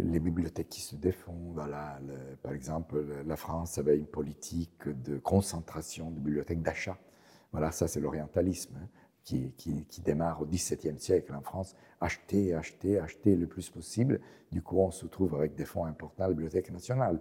les bibliothèques qui se défendent. Voilà, par exemple, la France avait une politique de concentration de bibliothèques d'achat. Voilà, ça c'est l'orientalisme hein, qui, qui, démarre au XVIIe siècle en France. Acheter, acheter, acheter le plus possible. Du coup, on se trouve avec des fonds importants à la Bibliothèque nationale.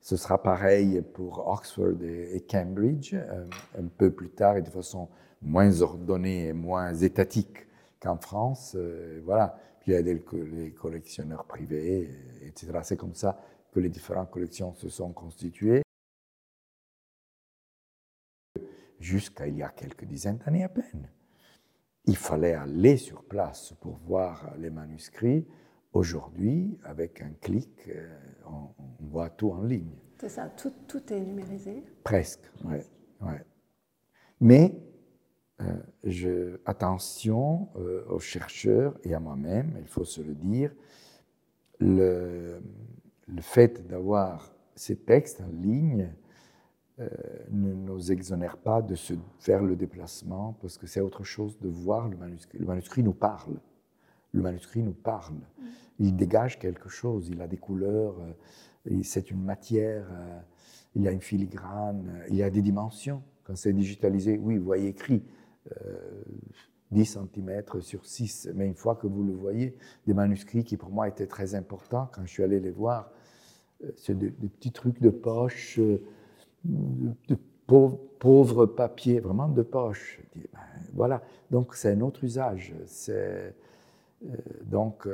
Ce sera pareil pour Oxford et, Cambridge, euh, un peu plus tard et de façon moins ordonnée et moins étatique qu'en France. Euh, voilà. Puis il y a des, les collectionneurs privés, etc. C'est comme ça que les différentes collections se sont constituées. Jusqu'à il y a quelques dizaines d'années à peine. Il fallait aller sur place pour voir les manuscrits. Aujourd'hui, avec un clic, euh, on, voit tout en ligne. C'est ça, tout, tout, est numérisé Presque, oui. Ouais. Mais je, attention euh, aux chercheurs et à moi-même, il faut se le dire, le, fait d'avoir ces textes en ligne ne nous exonère pas de se faire le déplacement parce que c'est autre chose de voir le manuscrit. Le manuscrit nous parle. Le manuscrit nous parle. Il dégage quelque chose, il a des couleurs, euh, c'est une matière, euh, il y a une filigrane, euh, il y a des dimensions. Quand c'est digitalisé, oui, vous voyez écrit 10 cm sur 6, mais une fois que vous le voyez, des manuscrits qui pour moi étaient très importants quand je suis allé les voir, c'est des, petits trucs de poche, de, pauvres, papiers, vraiment de poche. Ben, voilà, donc c'est un autre usage. C'est, donc,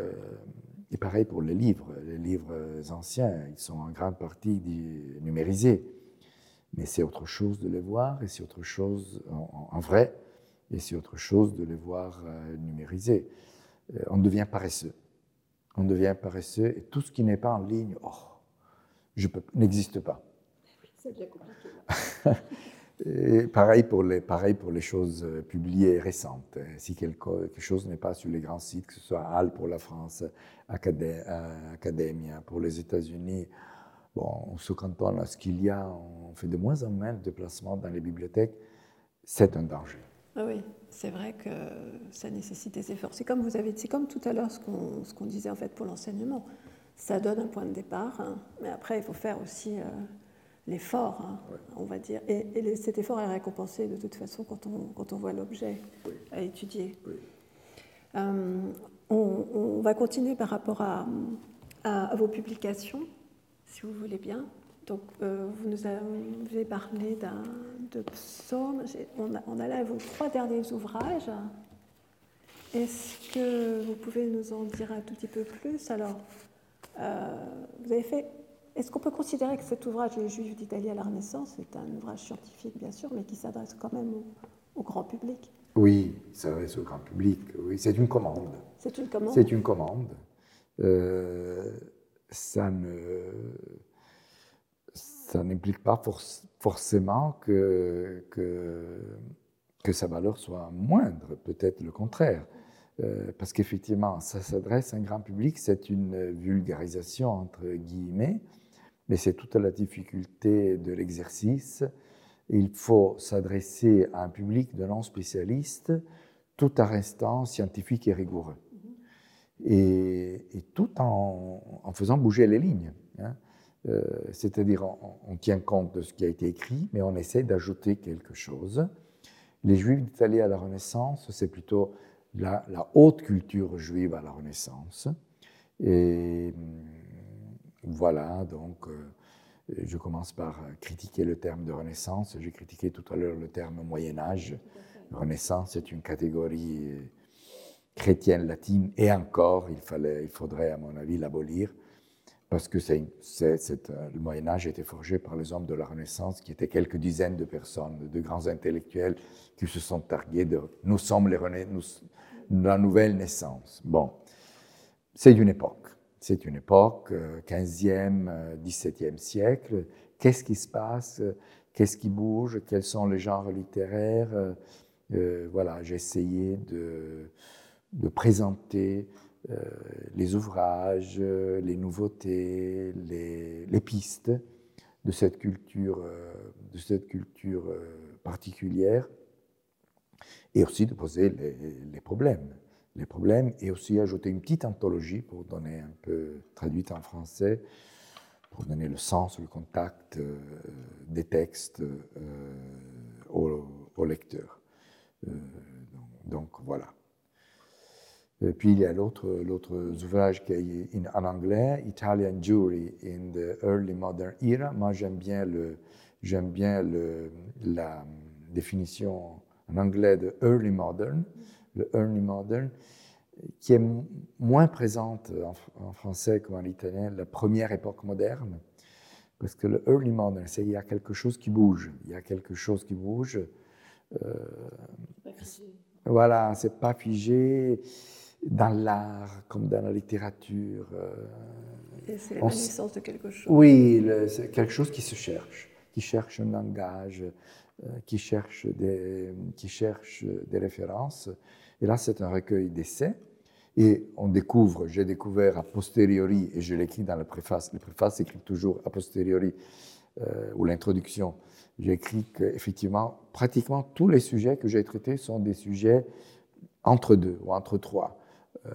et pareil pour les livres. Les livres anciens, ils sont en grande partie numérisés. Mais c'est autre chose de les voir et c'est autre chose en, vrai et c'est autre chose de les voir euh, numérisés. Euh, on devient paresseux. On devient paresseux et tout ce qui n'est pas en ligne, oh, je n'existe pas. C'est bien compliqué. (laughs) Et pareil pour, les, pareil pour les choses euh, publiées récentes. Si quelque, chose n'est pas sur les grands sites, que ce soit HAL pour la France, euh, Academia pour les États-Unis, bon, on se cantonne à ce qu'il y a, on fait de moins en moins de déplacements dans les bibliothèques, c'est un danger. Ah oui, c'est vrai que ça nécessite des efforts. C'est comme vous avez dit, comme tout à l'heure ce qu'on disait en fait pour l'enseignement. Ça donne un point de départ, hein, mais après il faut faire aussi euh, l'effort, hein, on va dire. Et, cet effort est récompensé de toute façon quand on, quand on voit l'objet à étudier. Euh, on, va continuer par rapport à, à, vos publications, si vous voulez bien. Donc, euh, vous nous avez parlé de psaumes. On a, on a, là vos trois derniers ouvrages. Est-ce que vous pouvez nous en dire un tout petit peu plus? Alors, euh, vous avez fait est-ce qu'on peut considérer que cet ouvrage, Les Juifs d'Italie à la Renaissance, est un ouvrage scientifique, bien sûr, mais qui s'adresse quand même au, grand public? Oui, il s'adresse au grand public. Oui, c'est une commande. C'est une commande C'est une commande. Euh, ça ne ça n'implique pas forcément que, que, sa valeur soit moindre, peut-être le contraire. Euh, parce qu'effectivement, ça s'adresse à un grand public, c'est une vulgarisation entre guillemets, mais c'est toute la difficulté de l'exercice. Il faut s'adresser à un public de non-spécialistes tout en restant scientifique et rigoureux. Et, tout en, en, faisant bouger les lignes. Hein. Euh, c'est-à-dire, on, tient compte de ce qui a été écrit, mais on essaie d'ajouter quelque chose. Les Juifs d'Italie à la Renaissance, c'est plutôt la, haute culture juive à la Renaissance. Et voilà, donc euh, je commence par critiquer le terme de Renaissance. J'ai critiqué tout à l'heure le terme Moyen Âge. Renaissance est une catégorie chrétienne latine et encore, il, fallait, il faudrait à mon avis l'abolir parce que c'est, le Moyen Âge été forgé par les hommes de la Renaissance, qui étaient quelques dizaines de personnes, de grands intellectuels, qui se sont targués de « nous sommes la nouvelle naissance ». Bon, c'est une époque c'est une époque, 15e, 17e siècle. Qu'est-ce qui se passe? Qu'est-ce qui bouge? Quels sont les genres littéraires? Voilà, j'ai essayé de présenter les ouvrages, les nouveautés, les, pistes de cette culture, de cette culture particulière et aussi de poser les, problèmes. Les problèmes et aussi ajouter une petite anthologie pour donner un peu, traduite en français, pour donner le sens, le contact euh, des textes euh, au, lecteur. Euh, donc, voilà. Et puis il y a l'autre, l'autre ouvrage qui est en anglais, Italian Jury in the Early Modern Era. Moi j'aime bien, le, j'aime bien le, la définition en anglais de early modern, le early modern, qui est moins présente en, français qu'en italien, la première époque moderne. Parce que le early modern, c'est qu'il y a quelque chose qui bouge. Il y a quelque chose qui bouge. Euh, voilà, c'est pas figé dans l'art comme dans la littérature. Euh, c'est la naissance de quelque chose. Oui, c'est quelque chose qui se cherche, qui cherche un langage, euh, qui cherche des, qui cherche des références. Et là, c'est un recueil d'essais. Et on découvre, j'ai découvert a posteriori, et je l'écris dans la préface, la préface s'écrit toujours a posteriori, euh, ou l'introduction, j'ai écrit qu'effectivement, pratiquement tous les sujets que j'ai traités sont des sujets entre deux ou entre trois. Euh,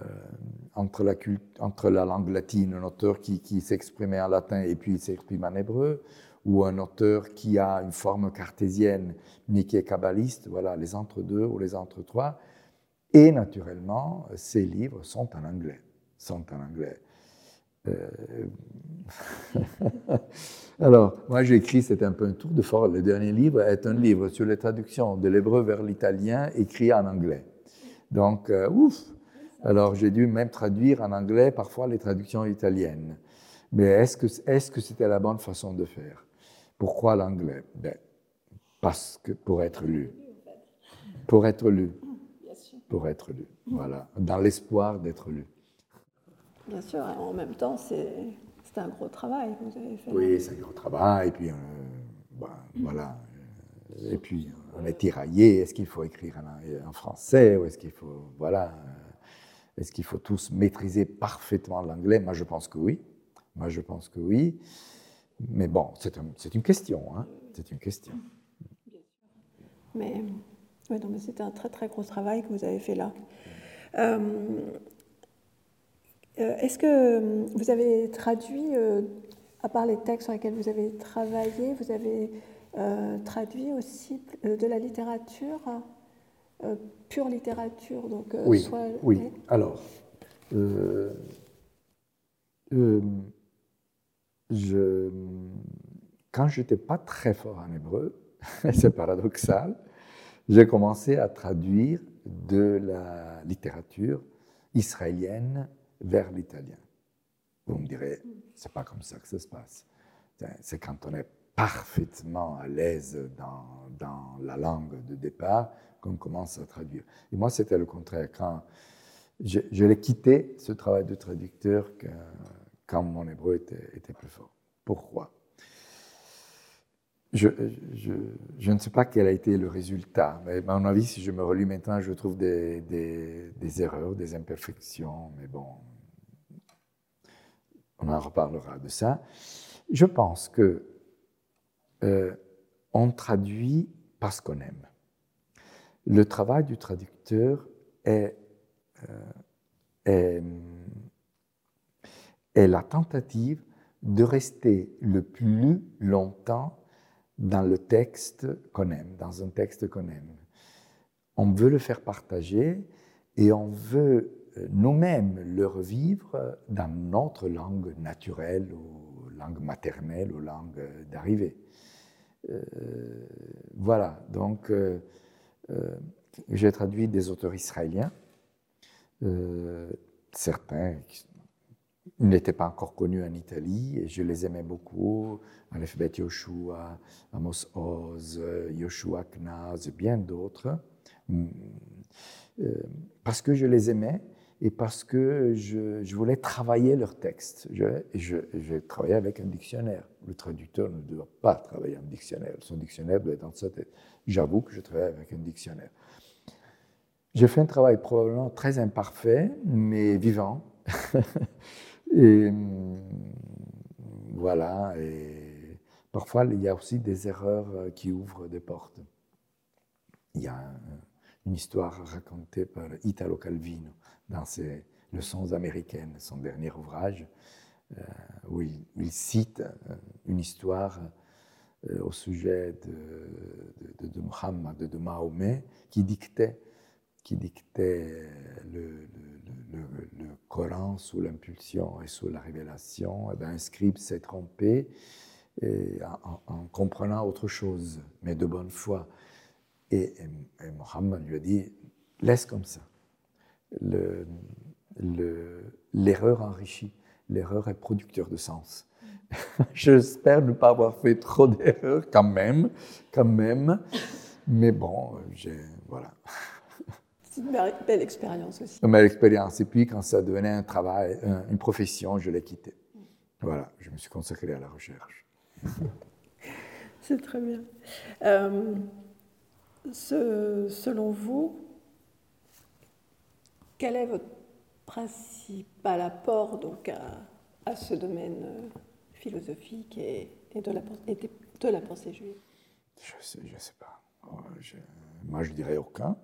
entre, la langue latine, un auteur qui, s'exprimait en latin et puis s'exprime en hébreu, ou un auteur qui a une forme cartésienne mais qui est kabbaliste, voilà, les entre-deux ou les entre-trois. Et naturellement, ces livres sont en anglais. Sont en anglais. Euh, (laughs) alors, moi j'ai écrit, c'est un peu un tour de force. Le dernier livre est un livre sur les traductions de l'hébreu vers l'italien écrit en anglais. Donc, euh, ouf Alors j'ai dû même traduire en anglais parfois les traductions italiennes. Mais est-ce que est-ce que c'était la bonne façon de faire? Pourquoi l'anglais? Ben, Parce que pour être lu. Pour être lu. Pour être lu. Voilà. Dans l'espoir d'être lu. Bien sûr, en même temps, c'est un gros travail que vous avez fait. Oui, c'est un gros travail. Et puis, euh, ben, voilà. Et puis, on est tiraillé. Est-ce qu'il faut écrire en, français ou est-ce qu'il faut. Voilà. Est-ce qu'il faut tous maîtriser parfaitement l'anglais? Moi, je pense que oui. Moi, je pense que oui. Mais bon, c'est une question. Hein. C'est une question. Mais, mais c'était un très très gros travail que vous avez fait là. Euh, euh, est-ce que vous avez traduit, euh, à part les textes sur lesquels vous avez travaillé, vous avez traduit aussi de la littérature, pure littérature donc, Oui, soit... oui. Alors, je, quand je n'étais pas très fort en hébreu, (laughs) c'est paradoxal, j'ai commencé à traduire de la littérature israélienne vers l'italien. Vous me direz, c'est pas comme ça que ça se passe. C'est quand on est parfaitement à l'aise dans, dans, la langue de départ qu'on commence à traduire. Et moi, c'était le contraire. Quand je, l'ai quitté, ce travail de traducteur, quand mon hébreu était, plus fort. Pourquoi? Je, ne sais pas quel a été le résultat, mais à mon avis, si je me relis maintenant, je trouve des, des, erreurs, des imperfections, mais bon, on en reparlera de ça. Je pense que euh, on traduit parce qu'on aime. Le travail du traducteur est, euh, est la tentative de rester le plus longtemps dans le texte qu'on aime, dans un texte qu'on aime. On veut le faire partager et on veut euh, nous-mêmes le revivre dans notre langue naturelle ou langue maternelle ou langue d'arrivée. Euh, voilà, donc j'ai traduit des auteurs israéliens, certains ils n'étaient pas encore connus en Italie et je les aimais beaucoup. Alphabet Yoshua, Amos Oz, Yoshua Knaz, bien d'autres. Mm. Euh, parce que je les aimais et parce que je, voulais travailler leur texte. Je, je, je travaillais avec un dictionnaire. Le traducteur ne doit pas travailler en dictionnaire. Son dictionnaire doit être dans sa tête. J'avoue que je travaille avec un dictionnaire. J'ai fait un travail probablement très imparfait, mais vivant. (laughs) et voilà. Et parfois, il y a aussi des erreurs qui ouvrent des portes. Il y a une histoire racontée par Italo Calvino dans ses leçons américaines, son dernier ouvrage, euh, où il, cite euh, une histoire euh, au sujet de, de, de, Muhammad, de Mahomet, qui dictait, qui dictait le, Coran sous l'impulsion et sous la révélation. Et bien, un scribe s'est trompé et en, comprenant autre chose, mais de bonne foi. Et, et, Mohammed lui a dit, laisse comme ça l'erreur enrichit. L'erreur est producteur de sens. (laughs) J'espère ne pas avoir fait trop d'erreurs quand même, quand même. Mais bon, voilà. C'est une belle expérience aussi. Une belle expérience. Et puis, quand ça devenait un travail, une profession, je l'ai quitté. Voilà, je me suis consacré à la recherche. (laughs) C'est très bien. Euh, selon vous, quel est votre principal apport donc à, ce domaine euh, philosophique et, de, la, la, pensée juive? Je ne sais, je pas. Oh, moi, je dirais aucun.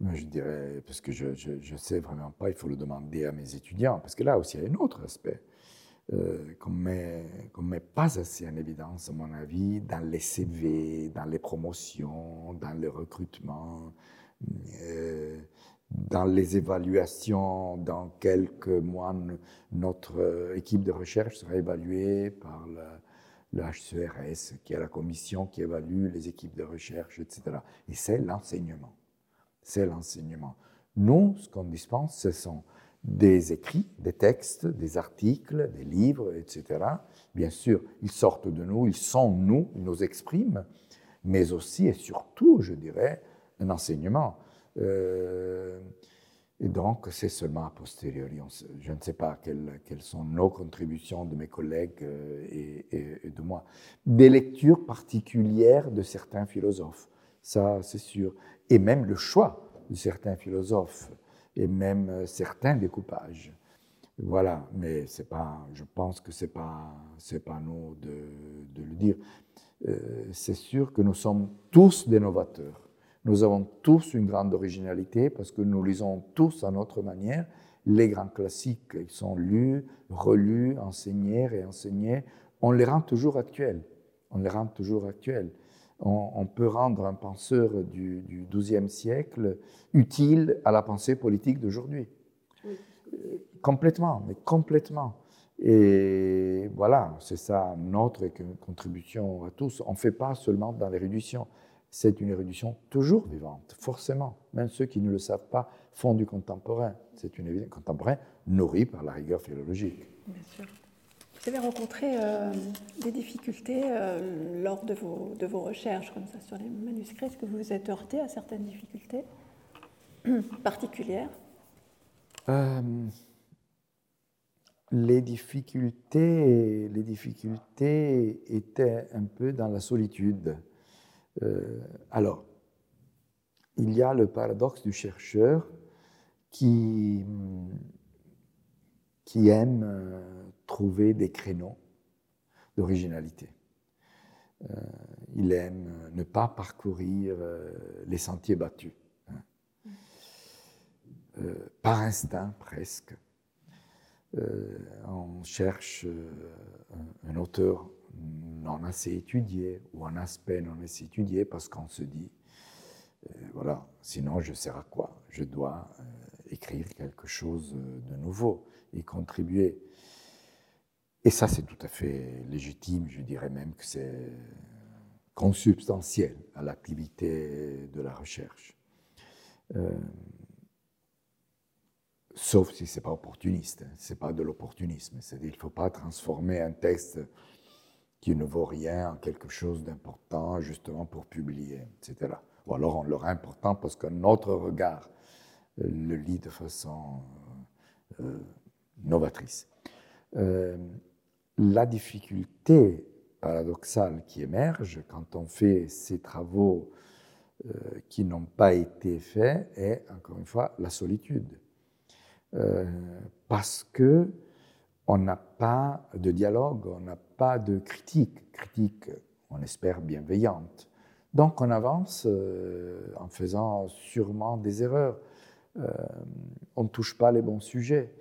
Je dirais, parce que je ne sais vraiment pas, il faut le demander à mes étudiants, parce que là aussi, il y a un autre aspect euh, qu'on ne met, pas assez en évidence, à mon avis, dans les CV, dans les promotions, dans le recrutement. Euh, dans les évaluations, dans quelques mois, notre équipe de recherche sera évaluée par le, HCRS, qui est la commission qui évalue les équipes de recherche, etc. Et c'est l'enseignement. C'est l'enseignement. Nous, ce qu'on dispense, ce sont des écrits, des textes, des articles, des livres, etc. Bien sûr, ils sortent de nous, ils sont nous, ils nous expriment, mais aussi et surtout, je dirais, un enseignement. Euh, et donc, c'est seulement a posteriori. je ne sais pas quelles, sont nos contributions de mes collègues euh, et, de moi. Des lectures particulières de certains philosophes, ça c'est sûr. Et même le choix de certains philosophes, et même euh, certains découpages. Voilà, mais c'est pas, je pense que ce n'est pas, pas nous de, le dire. c'est sûr que nous sommes tous des novateurs. Nous avons tous une grande originalité parce que nous lisons tous à notre manière les grands classiques. Ils sont lus, relus, enseignés, réenseignés. On les rend toujours actuels. On les rend toujours actuels. On, peut rendre un penseur du, XIIe siècle utile à la pensée politique d'aujourd'hui. Complètement, mais complètement. Et voilà, c'est ça notre contribution à tous. On ne fait pas seulement dans l'érudition c'est une érudition toujours vivante, forcément. Même ceux qui ne le savent pas font du contemporain. C'est une érudition contemporain nourrie par la rigueur philologique. Bien sûr. Vous avez rencontré euh, des difficultés euh, lors de vos, de vos recherches, comme ça, sur les manuscrits. Est-ce que vous vous êtes heurté à certaines difficultés (clears throat) particulières? Euh, les difficultés, les difficultés étaient un peu dans la solitude. Alors, il y a le paradoxe du chercheur qui, qui aime trouver des créneaux d'originalité. Euh, il aime ne pas parcourir les sentiers battus, hein. par instinct presque. on cherche un auteur non assez étudié ou un aspect non assez étudié parce qu'on se dit, euh, voilà, sinon je sers à quoi? Je dois euh, écrire quelque chose de nouveau et contribuer. Et ça, c'est tout à fait légitime, je dirais même que c'est consubstantiel à l'activité de la recherche. Euh, sauf si ce n'est pas opportuniste, hein. ce n'est pas de l'opportunisme. C'est-à-dire ne faut pas transformer un texte qui ne vaut rien en quelque chose d'important justement pour publier, etc. Ou alors on le important parce que notre regard euh, le lit de façon novatrice. La difficulté paradoxale qui émerge quand on fait ces travaux qui n'ont pas été faits est, encore une fois, la solitude. parce que on n'a pas de dialogue, on n'a pas de critique, critique, on espère, bienveillante. Donc on avance euh, en faisant sûrement des erreurs. Euh, on ne touche pas les bons sujets.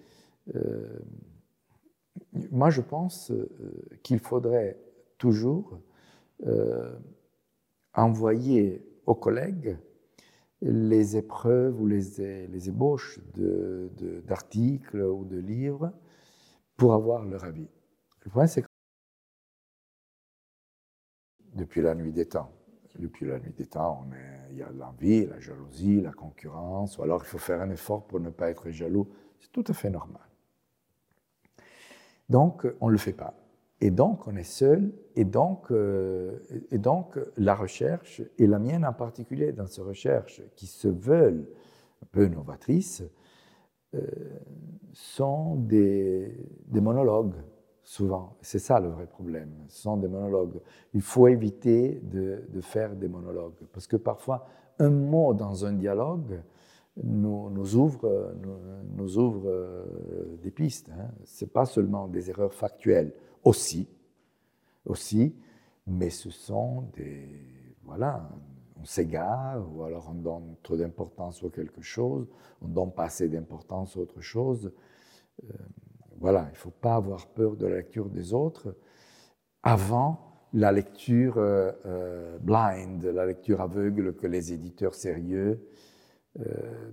Euh, moi, je pense qu'il faudrait toujours envoyer aux collègues les épreuves ou les, ébauches d'articles ou de livres pour avoir leur avis. Le point, c'est que depuis la nuit des temps, depuis la nuit des temps, il y a l'envie, la jalousie, la concurrence, ou alors il faut faire un effort pour ne pas être jaloux. C'est tout à fait normal. Donc, on ne le fait pas. Et donc, on est seul. Et donc, euh, et donc, la recherche, et la mienne en particulier, dans ces recherches qui se veulent un peu novatrices, euh, sont des, monologues, souvent. C'est ça le vrai problème, ce sont des monologues. Il faut éviter de, faire des monologues, parce que parfois, un mot dans un dialogue nous, nous ouvre, nous, ouvre euh, des pistes. Hein. Ce n'est pas seulement des erreurs factuelles, aussi, aussi, mais ce sont des... Voilà, on s'égare, ou alors on donne trop d'importance à quelque chose, on donne pas assez d'importance à autre chose. Euh, voilà, il ne faut pas avoir peur de la lecture des autres avant la lecture euh, euh, blind, la lecture aveugle que les éditeurs sérieux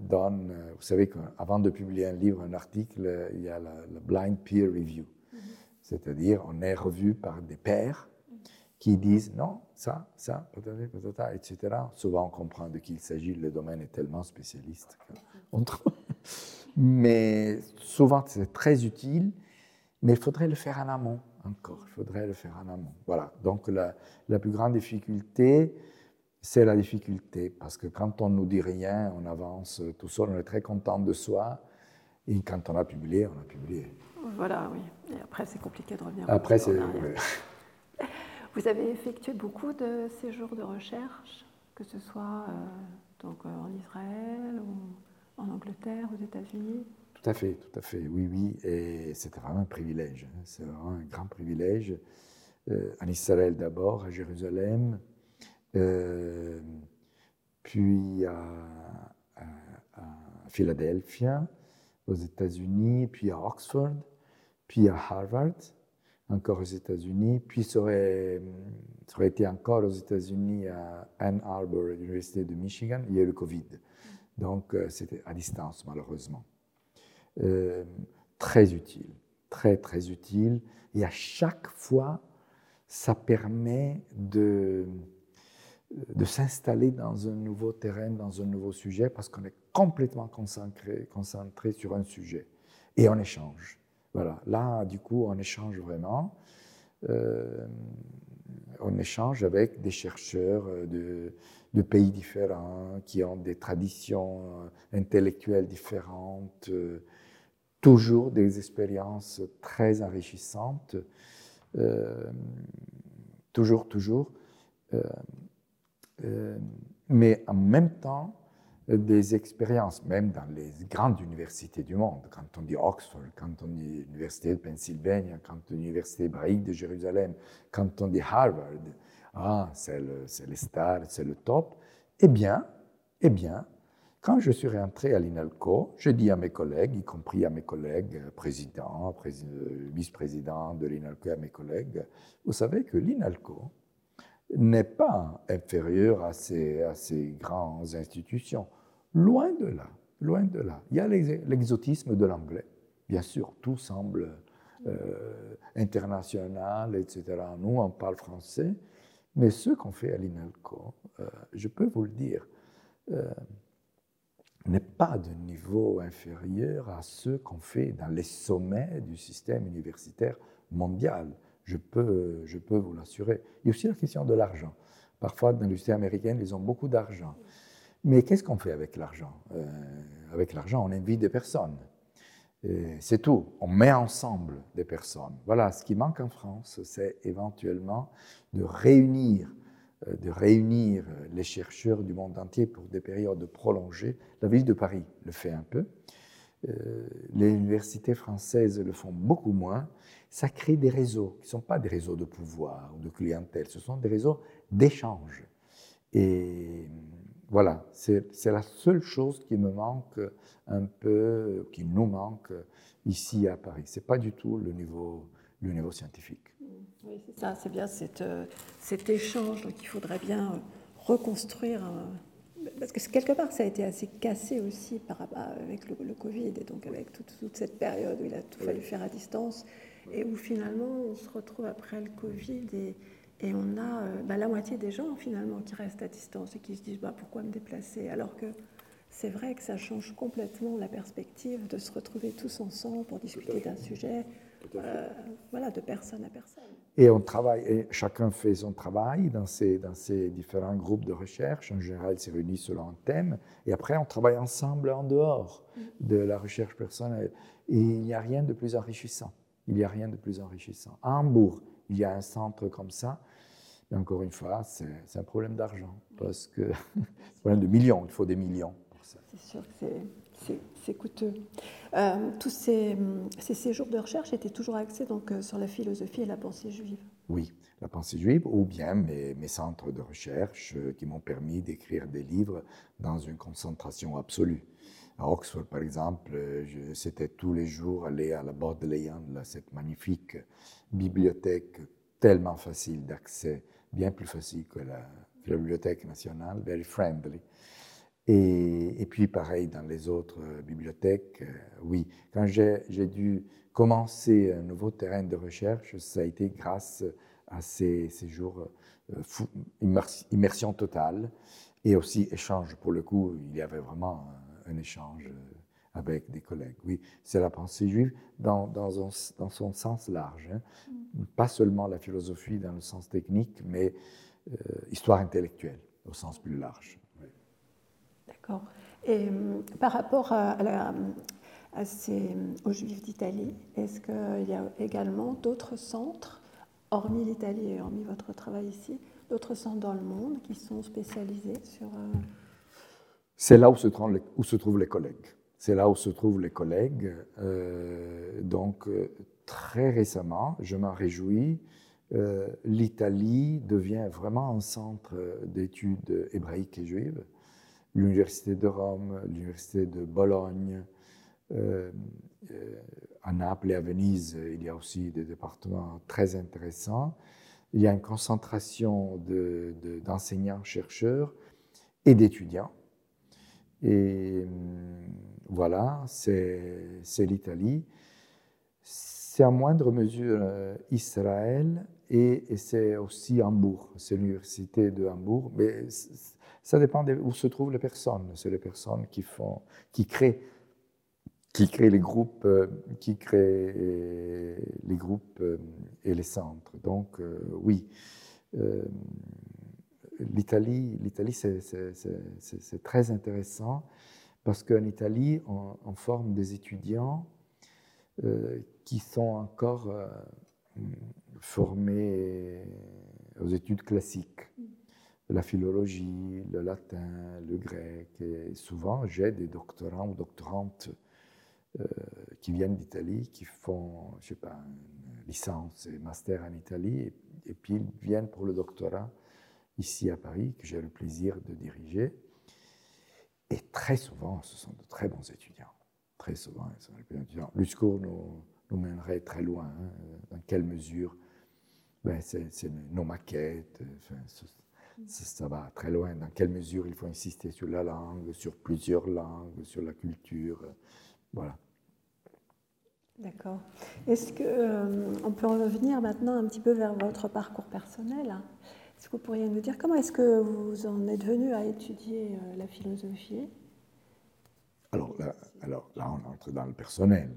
donnent. Vous savez qu'avant de publier un livre, un article, il y a la, blind peer review, mm-hmm. c'est-à-dire on est revu par des pairs qui disent non, ça, ça, etc. Souvent, on comprend de qui il s'agit, le domaine est tellement spécialiste. Mais souvent, c'est très utile, mais il faudrait le faire en amont encore. Il faudrait le faire en amont. Voilà. Donc, la, la plus grande difficulté, c'est la difficulté, parce que quand on nous dit rien, on avance tout seul, on est très content de soi, et quand on a publié, on a publié. Voilà, oui. Et après, c'est compliqué de revenir. Après, c'est. (laughs) Vous avez effectué beaucoup de séjours de recherche, que ce soit euh, donc, euh, en Israël ou en Angleterre, aux États-Unis? Tout à fait, tout à fait, oui, oui. Et c'était vraiment un privilège. Hein. C'est vraiment un grand privilège. Euh, en Israël d'abord, à Jérusalem, puis à, à, Philadelphie, aux États-Unis, puis à Oxford, puis à Harvard encore aux États-Unis, puis ça aurait, été encore aux États-Unis à Ann Arbor, l'Université de Michigan, il y a eu le Covid. Donc euh, c'était à distance, malheureusement. Euh, très utile, très très utile. Et à chaque fois, ça permet de, de s'installer dans un nouveau terrain, dans un nouveau sujet, parce qu'on est complètement concentré, concentré sur un sujet. Et on échange. Voilà, là, du coup, on échange vraiment. Euh, on échange avec des chercheurs de, pays différents, qui ont des traditions euh, intellectuelles différentes, euh, toujours des expériences très enrichissantes, toujours, toujours. Mais en même temps, des expériences, même dans les grandes universités du monde. Quand on dit Oxford, quand on dit Université de Pennsylvanie, quand on dit Université hébraïque de Jérusalem, quand on dit Harvard, ah, c'est le, les stars, c'est le top. Eh bien, eh bien, quand je suis rentré à l'INALCO, je dis à mes collègues, y compris à mes collègues présidents, vice-présidents de l'INALCO, à mes collègues, vous savez que l'INALCO, n'est pas inférieur à ces, à ces grandes institutions. Loin de là, loin de là. Il y a l'exotisme de l'anglais. Bien sûr, tout semble euh, international, etc. Nous, on parle français, mais ce qu'on fait à l'INALCO, euh, je peux vous le dire, euh, n'est pas de niveau inférieur à ce qu'on fait dans les sommets du système universitaire mondial. Je peux, je peux vous l'assurer. Il y a aussi la question de l'argent. Parfois, dans l'industrie américaine, ils ont beaucoup d'argent. Mais qu'est-ce qu'on fait avec l'argent? Euh, Avec l'argent, on invite des personnes. C'est tout. On met ensemble des personnes. Voilà, ce qui manque en France, c'est éventuellement de réunir, euh, de réunir les chercheurs du monde entier pour des périodes prolongées. La ville de Paris le fait un peu. Euh, les universités françaises le font beaucoup moins. Ça crée des réseaux qui ne sont pas des réseaux de pouvoir ou de clientèle, ce sont des réseaux d'échange. Et voilà, c'est la seule chose qui me manque un peu, qui nous manque ici à Paris. Ce n'est pas du tout le niveau, scientifique. Oui, c'est ça, c'est bien euh, cet échange. Donc il faudrait bien reconstruire parce que quelque part, ça a été assez cassé aussi par, avec le, Covid et donc avec toute, cette période où il a tout fallu faire à distance et où finalement on se retrouve après le Covid et, et on a euh, bah, la moitié des gens finalement qui restent à distance et qui se disent bah, pourquoi me déplacer? Alors que c'est vrai que ça change complètement la perspective de se retrouver tous ensemble pour discuter d'un sujet, euh, voilà, de personne à personne. Et on travaille, et chacun fait son travail dans ces, dans ces différents groupes de recherche. En général, c'est réuni selon un thème. Et après, on travaille ensemble en dehors mm. de la recherche personnelle. Et il n'y a rien de plus enrichissant. Il n'y a rien de plus enrichissant. À Hambourg, il y a un centre comme ça. Mais encore une fois, c'est un problème d'argent. Parce que, (laughs) problème de millions, il faut des millions. C'est sûr que c'est coûteux. Euh, tous ces, ces, séjours de recherche étaient toujours axés donc, euh, sur la philosophie et la pensée juive Oui, la pensée juive, ou bien mes, mes centres de recherche euh, qui m'ont permis d'écrire des livres dans une concentration absolue. À Oxford, par exemple, c'était tous les jours aller à la Bodleian, cette magnifique bibliothèque tellement facile d'accès, bien plus facile que la, que la Bibliothèque nationale, very friendly. Et, puis pareil dans les autres euh, bibliothèques, euh, oui. Quand j'ai dû commencer un nouveau terrain de recherche, ça a été grâce à ces, jours euh, immersion totale et aussi échange. Pour le coup, il y avait vraiment un, échange avec des collègues. Oui, c'est la pensée juive dans, dans, dans son sens large. Hein. Mm. Pas seulement la philosophie dans le sens technique, mais histoire intellectuelle au sens plus large. Et euh, par rapport à, ces, aux Juifs d'Italie, est-ce qu'il y a également d'autres centres, hormis l'Italie et hormis votre travail ici, d'autres centres dans le monde qui sont spécialisés sur... Euh, C'est là où se, trouvent les, où se trouvent les collègues. C'est là où se trouvent les collègues. Euh, donc, très récemment, je m'en réjouis, l'Italie devient vraiment un centre d'études hébraïques et juives l'Université de Rome, l'Université de Bologne. Euh, euh, à Naples et à Venise, il y a aussi des départements très intéressants. Il y a une concentration d'enseignants-chercheurs et d'étudiants. Et hum, voilà, c'est l'Italie. C'est en moindre mesure euh, Israël et, et c'est aussi Hambourg, c'est l'université de Hambourg. Mais ça dépend où se trouvent les personnes. C'est les personnes qui, font, qui, créent, qui créent les groupes, euh, qui créent euh, les groupes euh, et les centres. Donc, oui, l'Italie, l'Italie c'est très intéressant parce qu'en Italie, on, forme des étudiants qui sont encore formés aux études classiques la philologie, le latin, le grec. Et souvent, j'ai des doctorants ou doctorantes euh, qui viennent d'Italie, qui font, je sais pas, une licence et master en Italie, et, puis ils viennent pour le doctorat ici à Paris, que j'ai le plaisir de diriger. Et très souvent, ce sont de très bons étudiants. Très souvent, ils sont les bons étudiants. Lusco nous, nous mènerait très loin. Hein. Dans quelle mesure ben, C'est nos maquettes. Enfin, ça, va très loin. Dans quelle mesure il faut insister sur la langue, sur plusieurs langues, sur la culture. Voilà. D'accord. Est-ce qu'on euh, peut revenir maintenant un petit peu vers votre parcours personnel Est-ce que vous pourriez nous dire comment est-ce que vous en êtes venu à étudier euh, la philosophie? Alors là, alors là, on entre dans le personnel.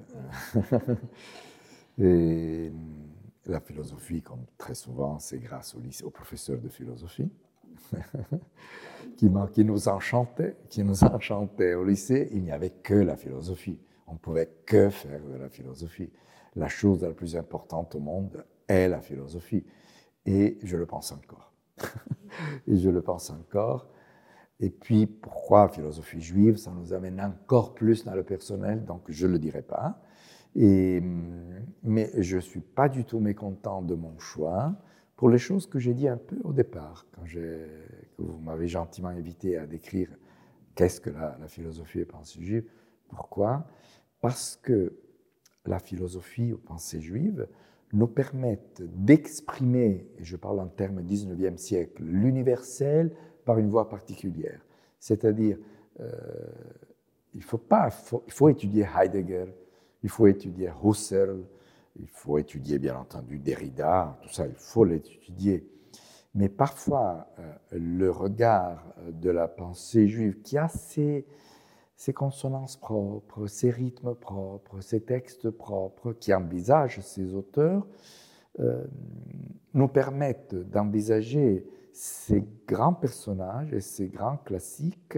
(laughs) Et la philosophie, comme très souvent, c'est grâce au, lycée, au professeur de philosophie. Qui, nous enchantait, qui nous enchantait. Au lycée, il n'y avait que la philosophie. On ne pouvait que faire de la philosophie. La chose la plus importante au monde est la philosophie. Et je le pense encore. (laughs) et je le pense encore. Et puis, pourquoi philosophie juive? Ça nous amène encore plus dans le personnel, donc je ne le dirai pas. Mais je ne suis pas du tout mécontent de mon choix pour les choses que j'ai dit un peu au départ, quand vous m'avez gentiment invité à décrire qu'est-ce que la, philosophie et pensée juive. Pourquoi? Parce que la philosophie ou pensée juive nous permettent d'exprimer, et je parle en termes 19e siècle, l'universel par une voie particulière. C'est-à-dire, euh, il, faut pas, il faut étudier Heidegger, il faut étudier Husserl, il faut étudier bien entendu Derrida, tout ça, il faut l'étudier. Mais parfois, euh, le regard de la pensée juive, qui a ses, consonances propres, ses rythmes propres, ses textes propres, qui envisage ses auteurs, euh, nous permettent d'envisager ces grands personnages et ces grands classiques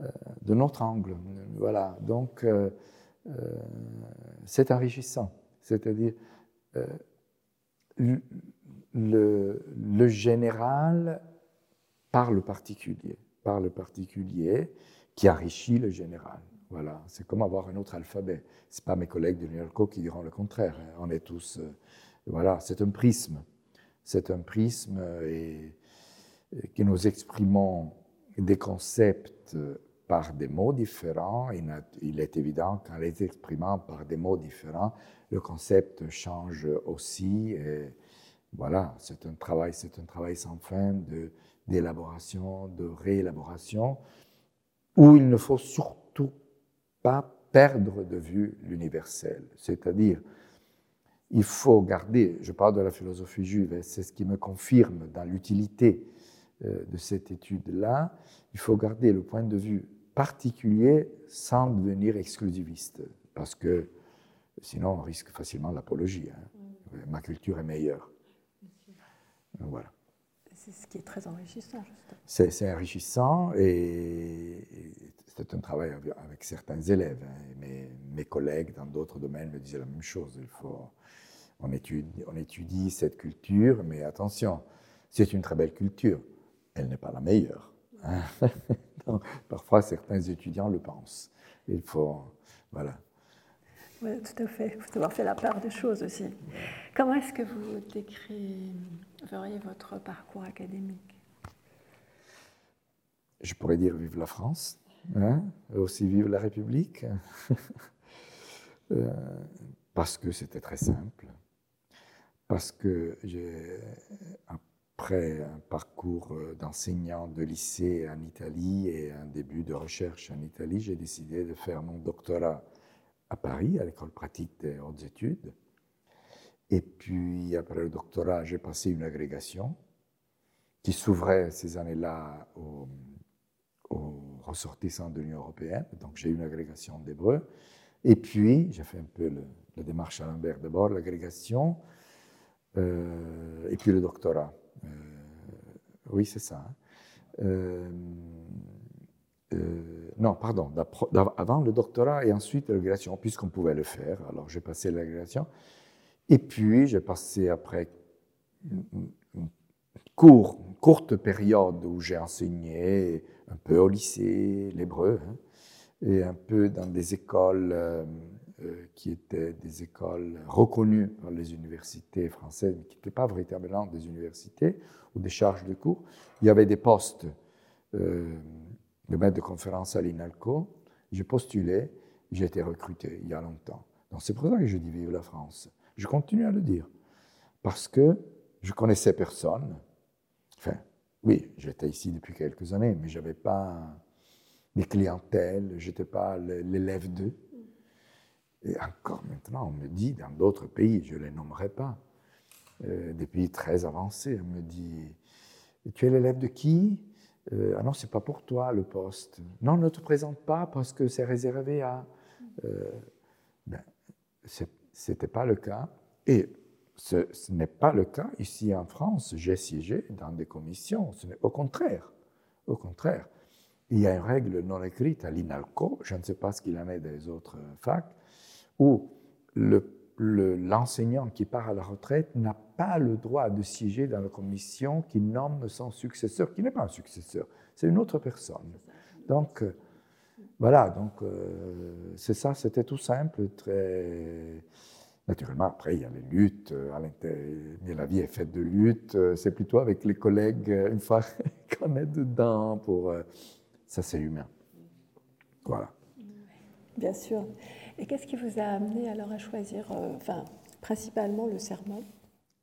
euh, de notre angle. Voilà, donc euh, euh, c'est enrichissant. C'est-à-dire, le, le, général par le particulier, par le particulier qui enrichit le général. Voilà, c'est comme avoir un autre alphabet. Ce pas mes collègues de l'UNELCO qui diront le contraire. Hein. On est tous, voilà, c'est un prisme. C'est un prisme et que nous exprimons des concepts par des mots différents, il est évident qu'en les exprimant par des mots différents, le concept change aussi. Et voilà, c'est un travail, c'est un travail sans fin de d'élaboration, de réélaboration, où il ne faut surtout pas perdre de vue l'universel. C'est-à-dire, il faut garder, je parle de la philosophie juive, c'est ce qui me confirme dans l'utilité euh, de cette étude-là, il faut garder le point de vue particulier sans devenir exclusiviste, parce que sinon on risque facilement l'apologie. Hein. Mm. Ma culture est meilleure. Voilà. C'est ce qui est très enrichissant, justement. C'est enrichissant et, c'est un travail avec certains élèves. Hein. Mes, mes, collègues dans d'autres domaines me disaient la même chose. Il faut, on, étudie, on étudie cette culture, mais attention, c'est une très belle culture elle n'est pas la meilleure. (laughs) Parfois, certains étudiants le pensent. Il faut, voilà. Oui, tout à fait. Il faut avoir fait la part des choses aussi. Comment est-ce que vous décriveriez votre parcours académique? Je pourrais dire vive la France, hein, aussi vive la République, (laughs) euh, parce que c'était très simple, parce que j'ai après un parcours euh, d'enseignant de lycée en Italie et un début de recherche en Italie, j'ai décidé de faire mon doctorat à Paris, à l'école pratique des hautes études. Et puis, après le doctorat, j'ai passé une agrégation qui s'ouvrait ces années-là aux, ressortissants de l'Union européenne. Donc, j'ai eu une agrégation d'hébreu. Et puis, j'ai fait un peu la démarche à Lambert d'abord, l'agrégation, euh, et puis le doctorat. Euh, oui, c'est ça. Hein. Euh, euh, non, pardon, avant le doctorat et ensuite l'agrégation, puisqu'on pouvait le faire. Alors j'ai passé l'agrégation. Et puis j'ai passé après une, courte période où j'ai enseigné un peu au lycée, l'hébreu, hein, et un peu dans des écoles qui étaient des écoles reconnues par les universités françaises, mais qui n'étaient pas véritablement des universités ou des charges de cours. Il y avait des postes euh, de maître de conférence à l'INALCO. J'ai postulé, j'ai été recruté il y a longtemps. Donc c'est pour ça que je dis vive la France. Je continue à le dire. Parce que je connaissais personne. Enfin, oui, j'étais ici depuis quelques années, mais je n'avais pas des clientèles, je n'étais pas l'élève d'eux. Et encore maintenant, on me dit dans d'autres pays, je ne les nommerai pas, euh, des pays très avancés, on me dit Tu es l'élève de qui? Euh, Ah non, c'est pas pour toi le poste. Non, ne te présente pas parce que c'est réservé à. Euh, ben, ce n'était pas le cas. Et ce, n'est pas le cas ici en France. J'ai siégé dans des commissions. Ce au contraire. Au contraire. Il y a une règle non écrite à l'INALCO, je ne sais pas ce qu'il en est des autres facs, où l'enseignant qui part à la retraite n'a pas le droit de siéger dans la commission qui nomme son successeur, qui n'est pas un successeur, c'est une autre personne. Donc, euh, voilà, donc euh, c'est ça, c'était tout simple, très... Naturellement, après, il y a les luttes, euh, mais la vie est faite de luttes, c'est plutôt avec les collègues, une fois (laughs) qu'on est dedans, pour... Ça, c'est humain. Voilà. Bien sûr. Et qu'est-ce qui vous a amené alors à choisir, enfin, principalement le serment?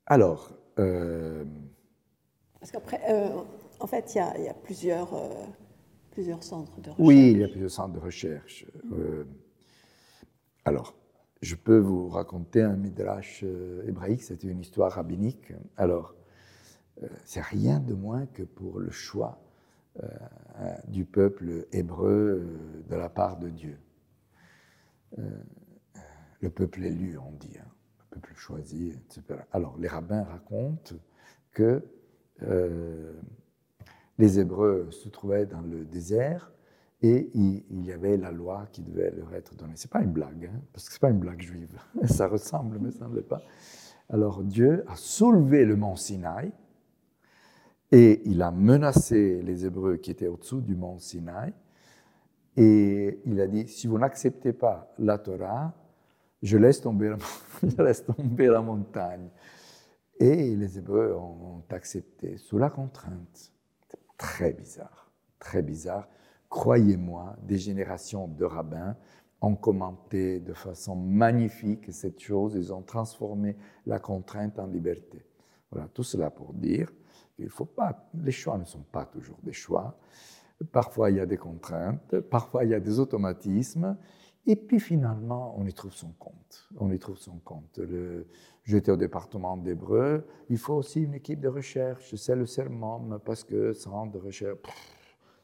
Alors... Parce qu'après, en fait, il y a, plusieurs, euh, plusieurs centres de recherche. Oui, il y a plusieurs centres de recherche. Euh, alors, je peux vous raconter un midrash euh, hébraïque, c'était une histoire rabbinique. Alors, c'est rien de moins que pour le choix du peuple hébreu de la part de Dieu. Le peuple élu, on dit, hein, le peuple choisi, etc. Alors, les rabbins racontent que les Hébreux se trouvaient dans le désert et il, y avait la loi qui devait leur être donnée. Ce n'est pas une blague, hein, parce que ce n'est pas une blague juive. (laughs) Ça ressemble, mais ça ne l'est pas. Alors Dieu a soulevé le mont Sinaï et il a menacé les Hébreux qui étaient au-dessous du mont Sinaï. Et il a dit, si vous n'acceptez pas la Torah, (laughs) je laisse tomber la, montagne. Et les Hébreux ont accepté sous la contrainte très bizarre, très bizarre. Croyez-moi, des générations de rabbins ont commenté de façon magnifique cette chose, ils ont transformé la contrainte en liberté. Voilà, tout cela pour dire qu'il faut pas, les choix ne sont pas toujours des choix. Parfois il y a des contraintes, parfois il y a des automatismes, et puis finalement on y trouve son compte. On y trouve son compte. J'étais au département d'hébreu. Il faut aussi une équipe de recherche. C'est le serment, parce que centre de recherche.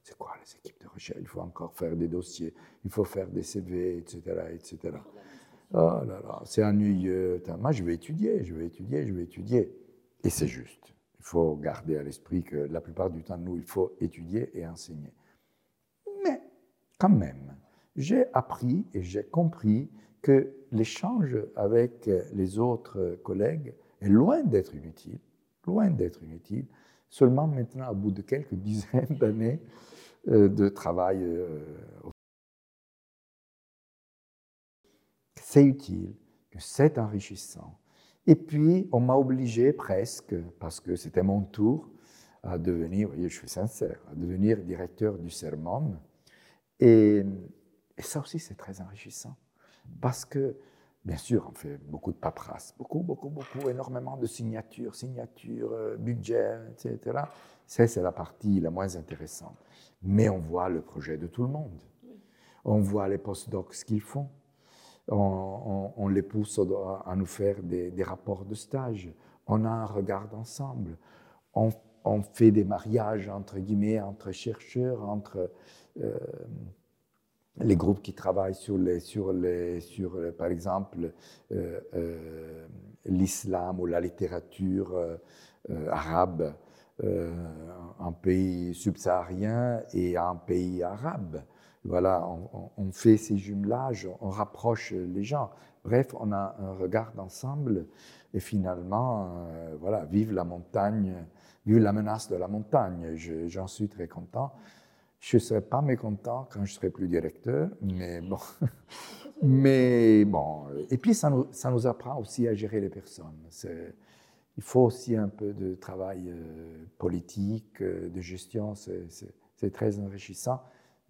C'est quoi les équipes de recherche? Il faut encore faire des dossiers, il faut faire des CV, etc. etc. Oh là là, c'est ennuyeux. Moi, je vais étudier, je vais étudier, je vais étudier. Et c'est juste. Il faut garder à l'esprit que la plupart du temps, nous, il faut étudier et enseigner. Mais quand même, j'ai appris et j'ai compris que l'échange avec les autres collègues est loin d'être inutile, loin d'être inutile. Seulement maintenant, au bout de quelques (laughs) dizaines d'années euh, de travail, euh, c'est utile, que c'est enrichissant. Et puis, on m'a obligé presque, parce que c'était mon tour, à devenir, vous voyez, je suis sincère, à devenir directeur du sermon. Et, et ça aussi, c'est très enrichissant. Parce que, bien sûr, on fait beaucoup de paperasse, beaucoup, beaucoup, beaucoup, énormément de signatures, signatures, euh, budget, etc. Ça, c'est la partie la moins intéressante. Mais on voit le projet de tout le monde. On voit les postdocs ce qu'ils font. On, les pousse à nous faire des, rapports de stage. On a un regard ensemble. On, fait des mariages, entre guillemets, entre chercheurs, entre... Euh, les groupes qui travaillent sur, sur, sur par exemple, euh, euh, l'islam ou la littérature euh, arabe en pays subsaharien et en pays arabe. Voilà, on, fait ces jumelages, on rapproche les gens. Bref, on a un regard d'ensemble et finalement, voilà, vive la montagne, vive la menace de la montagne. J'en suis très content. Je ne serais pas mécontent quand je serai plus directeur, mais bon. (laughs) mais bon. Et puis, ça nous, ça nous apprend aussi à gérer les personnes. Il faut aussi un peu de travail euh, politique, euh, de gestion. C'est très enrichissant.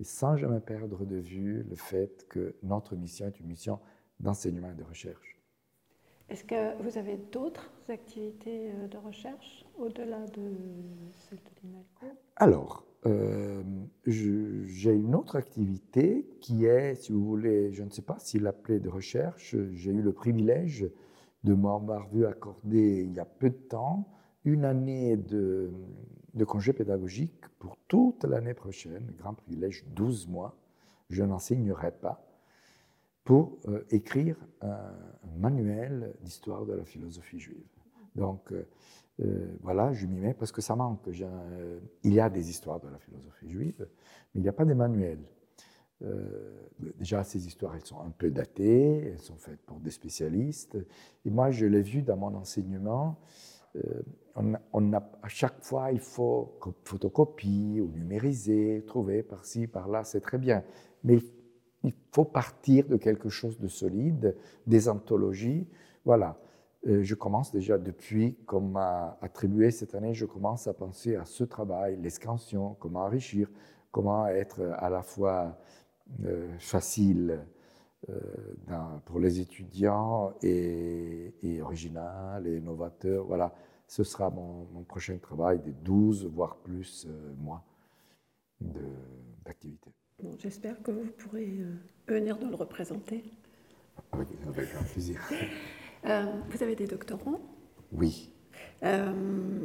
Et sans jamais perdre de vue le fait que notre mission est une mission d'enseignement et de recherche. Est-ce que vous avez d'autres activités euh, de recherche au-delà de celle de l'INALCO? Alors, euh, j'ai une autre activité qui est, si vous voulez, je ne sais pas si l'appeler de recherche, j'ai eu le privilège de m'avoir vu accorder il y a peu de temps une année de, de congé pédagogique pour toute l'année prochaine, grand privilège, 12 mois, je n'enseignerai pas, pour euh, écrire un, manuel d'histoire de la philosophie juive. Donc, euh, voilà, je m'y mets parce que ça manque. il y a des histoires de la philosophie juive, mais il n'y a pas de manuel. déjà, ces histoires, elles sont un peu datées, elles sont faites pour des spécialistes. Et moi, je l'ai vu dans mon enseignement. On, a, à chaque fois, il faut photocopier ou numériser, trouver par-ci, par-là, c'est très bien. Mais il faut partir de quelque chose de solide, des anthologies. Voilà. Euh, je commence déjà depuis, comme m'a attribué cette année, je commence à penser à ce travail, l'escansion, comment enrichir, comment être à la fois euh, facile euh, pour les étudiants et, original et novateur. Voilà, ce sera mon, prochain travail de 12, voire plus mois d'activité. Bon, J'espère que vous pourrez venir nous le représenter. Avec, plaisir. (laughs) Euh, vous avez des doctorants? Oui. Euh,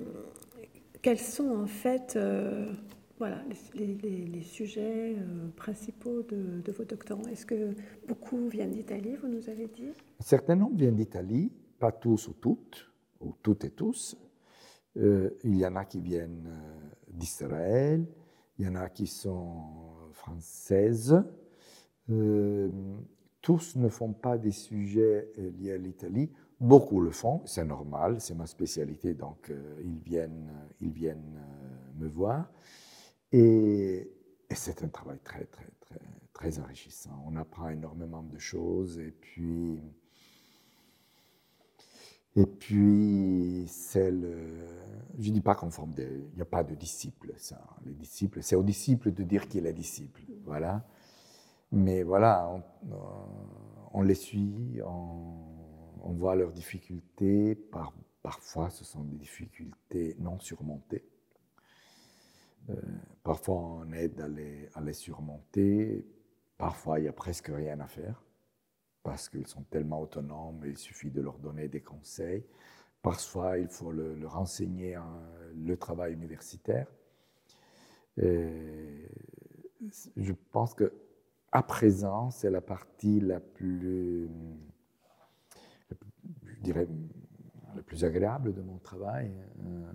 quels sont en fait euh, voilà, les, sujets principaux de, vos doctorants? Est-ce que beaucoup viennent d'Italie, vous nous avez dit? Un certain nombre viennent d'Italie, pas tous ou toutes, ou toutes et tous. il y en a qui viennent d'Israël, il y en a qui sont françaises tous ne font pas des sujets euh, liés à l'Italie. Beaucoup le font, c'est normal, c'est ma spécialité, donc euh, ils viennent, euh, ils viennent me voir. Et, c'est un travail très, très, très, très enrichissant. On apprend énormément de choses et puis. Et puis, c'est le. Je ne dis pas qu'on forme des. Il n'y a pas de disciples, ça. Les disciples, c'est au disciple de dire qu'il est disciple. Voilà. Mais voilà, on, les suit, on, voit leurs difficultés. parfois, ce sont des difficultés non surmontées. Euh, parfois, on aide à les, surmonter. Parfois, il n'y a presque rien à faire parce qu'ils sont tellement autonomes, il suffit de leur donner des conseils. Parfois, il faut leur enseigner le travail universitaire. je pense que à présent, c'est la partie la plus, je dirais, la plus agréable de mon travail. Euh,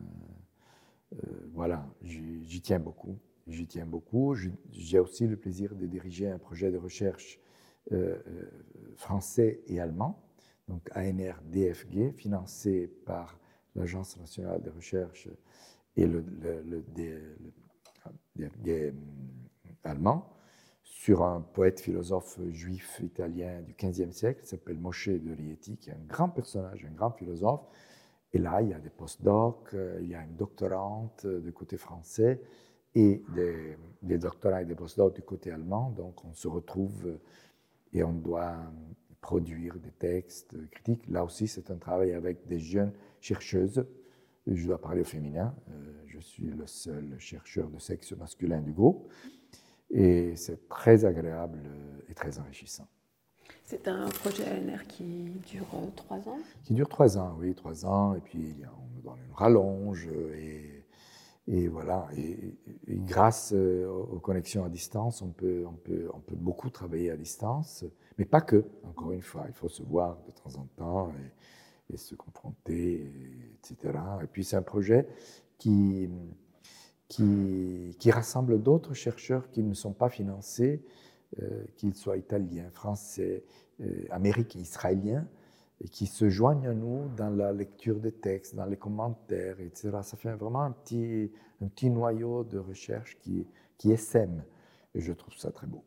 euh, voilà, j'y tiens beaucoup. J'y tiens beaucoup. J'ai aussi le plaisir de diriger un projet de recherche euh, français et allemand, donc ANR-DFG, financé par l'Agence nationale de recherche et le, le DFG allemand sur un poète philosophe juif italien du XVe siècle, qui s'appelle Moshe de Rieti, qui est un grand personnage, un grand philosophe. Et là, il y a des post-docs, euh, il y a une doctorante du côté français et des, des doctorants et des post-docs du côté allemand. Donc, on se retrouve et on doit produire des textes critiques. Là aussi, c'est un travail avec des jeunes chercheuses. Je dois parler au féminin. Euh, je suis le seul chercheur de sexe masculin du groupe. Et c'est très agréable et très enrichissant. C'est un projet ANR qui dure euh, trois ans? Qui dure trois ans, oui, trois ans. Et puis on nous donne une rallonge. Et, et voilà. Et, grâce euh, aux connexions à distance, on peut, on, peut, on peut beaucoup travailler à distance. Mais pas que, encore une fois. Il faut se voir de temps en temps et, se confronter, etc. Et puis c'est un projet qui qui, rassemble d'autres chercheurs qui ne sont pas financés, euh, qu'ils soient italiens, français, euh, américains, israéliens, et qui se joignent à nous dans la lecture des textes, dans les commentaires, etc. Ça fait vraiment un petit, un petit noyau de recherche qui, qui saine, et je trouve ça très beau.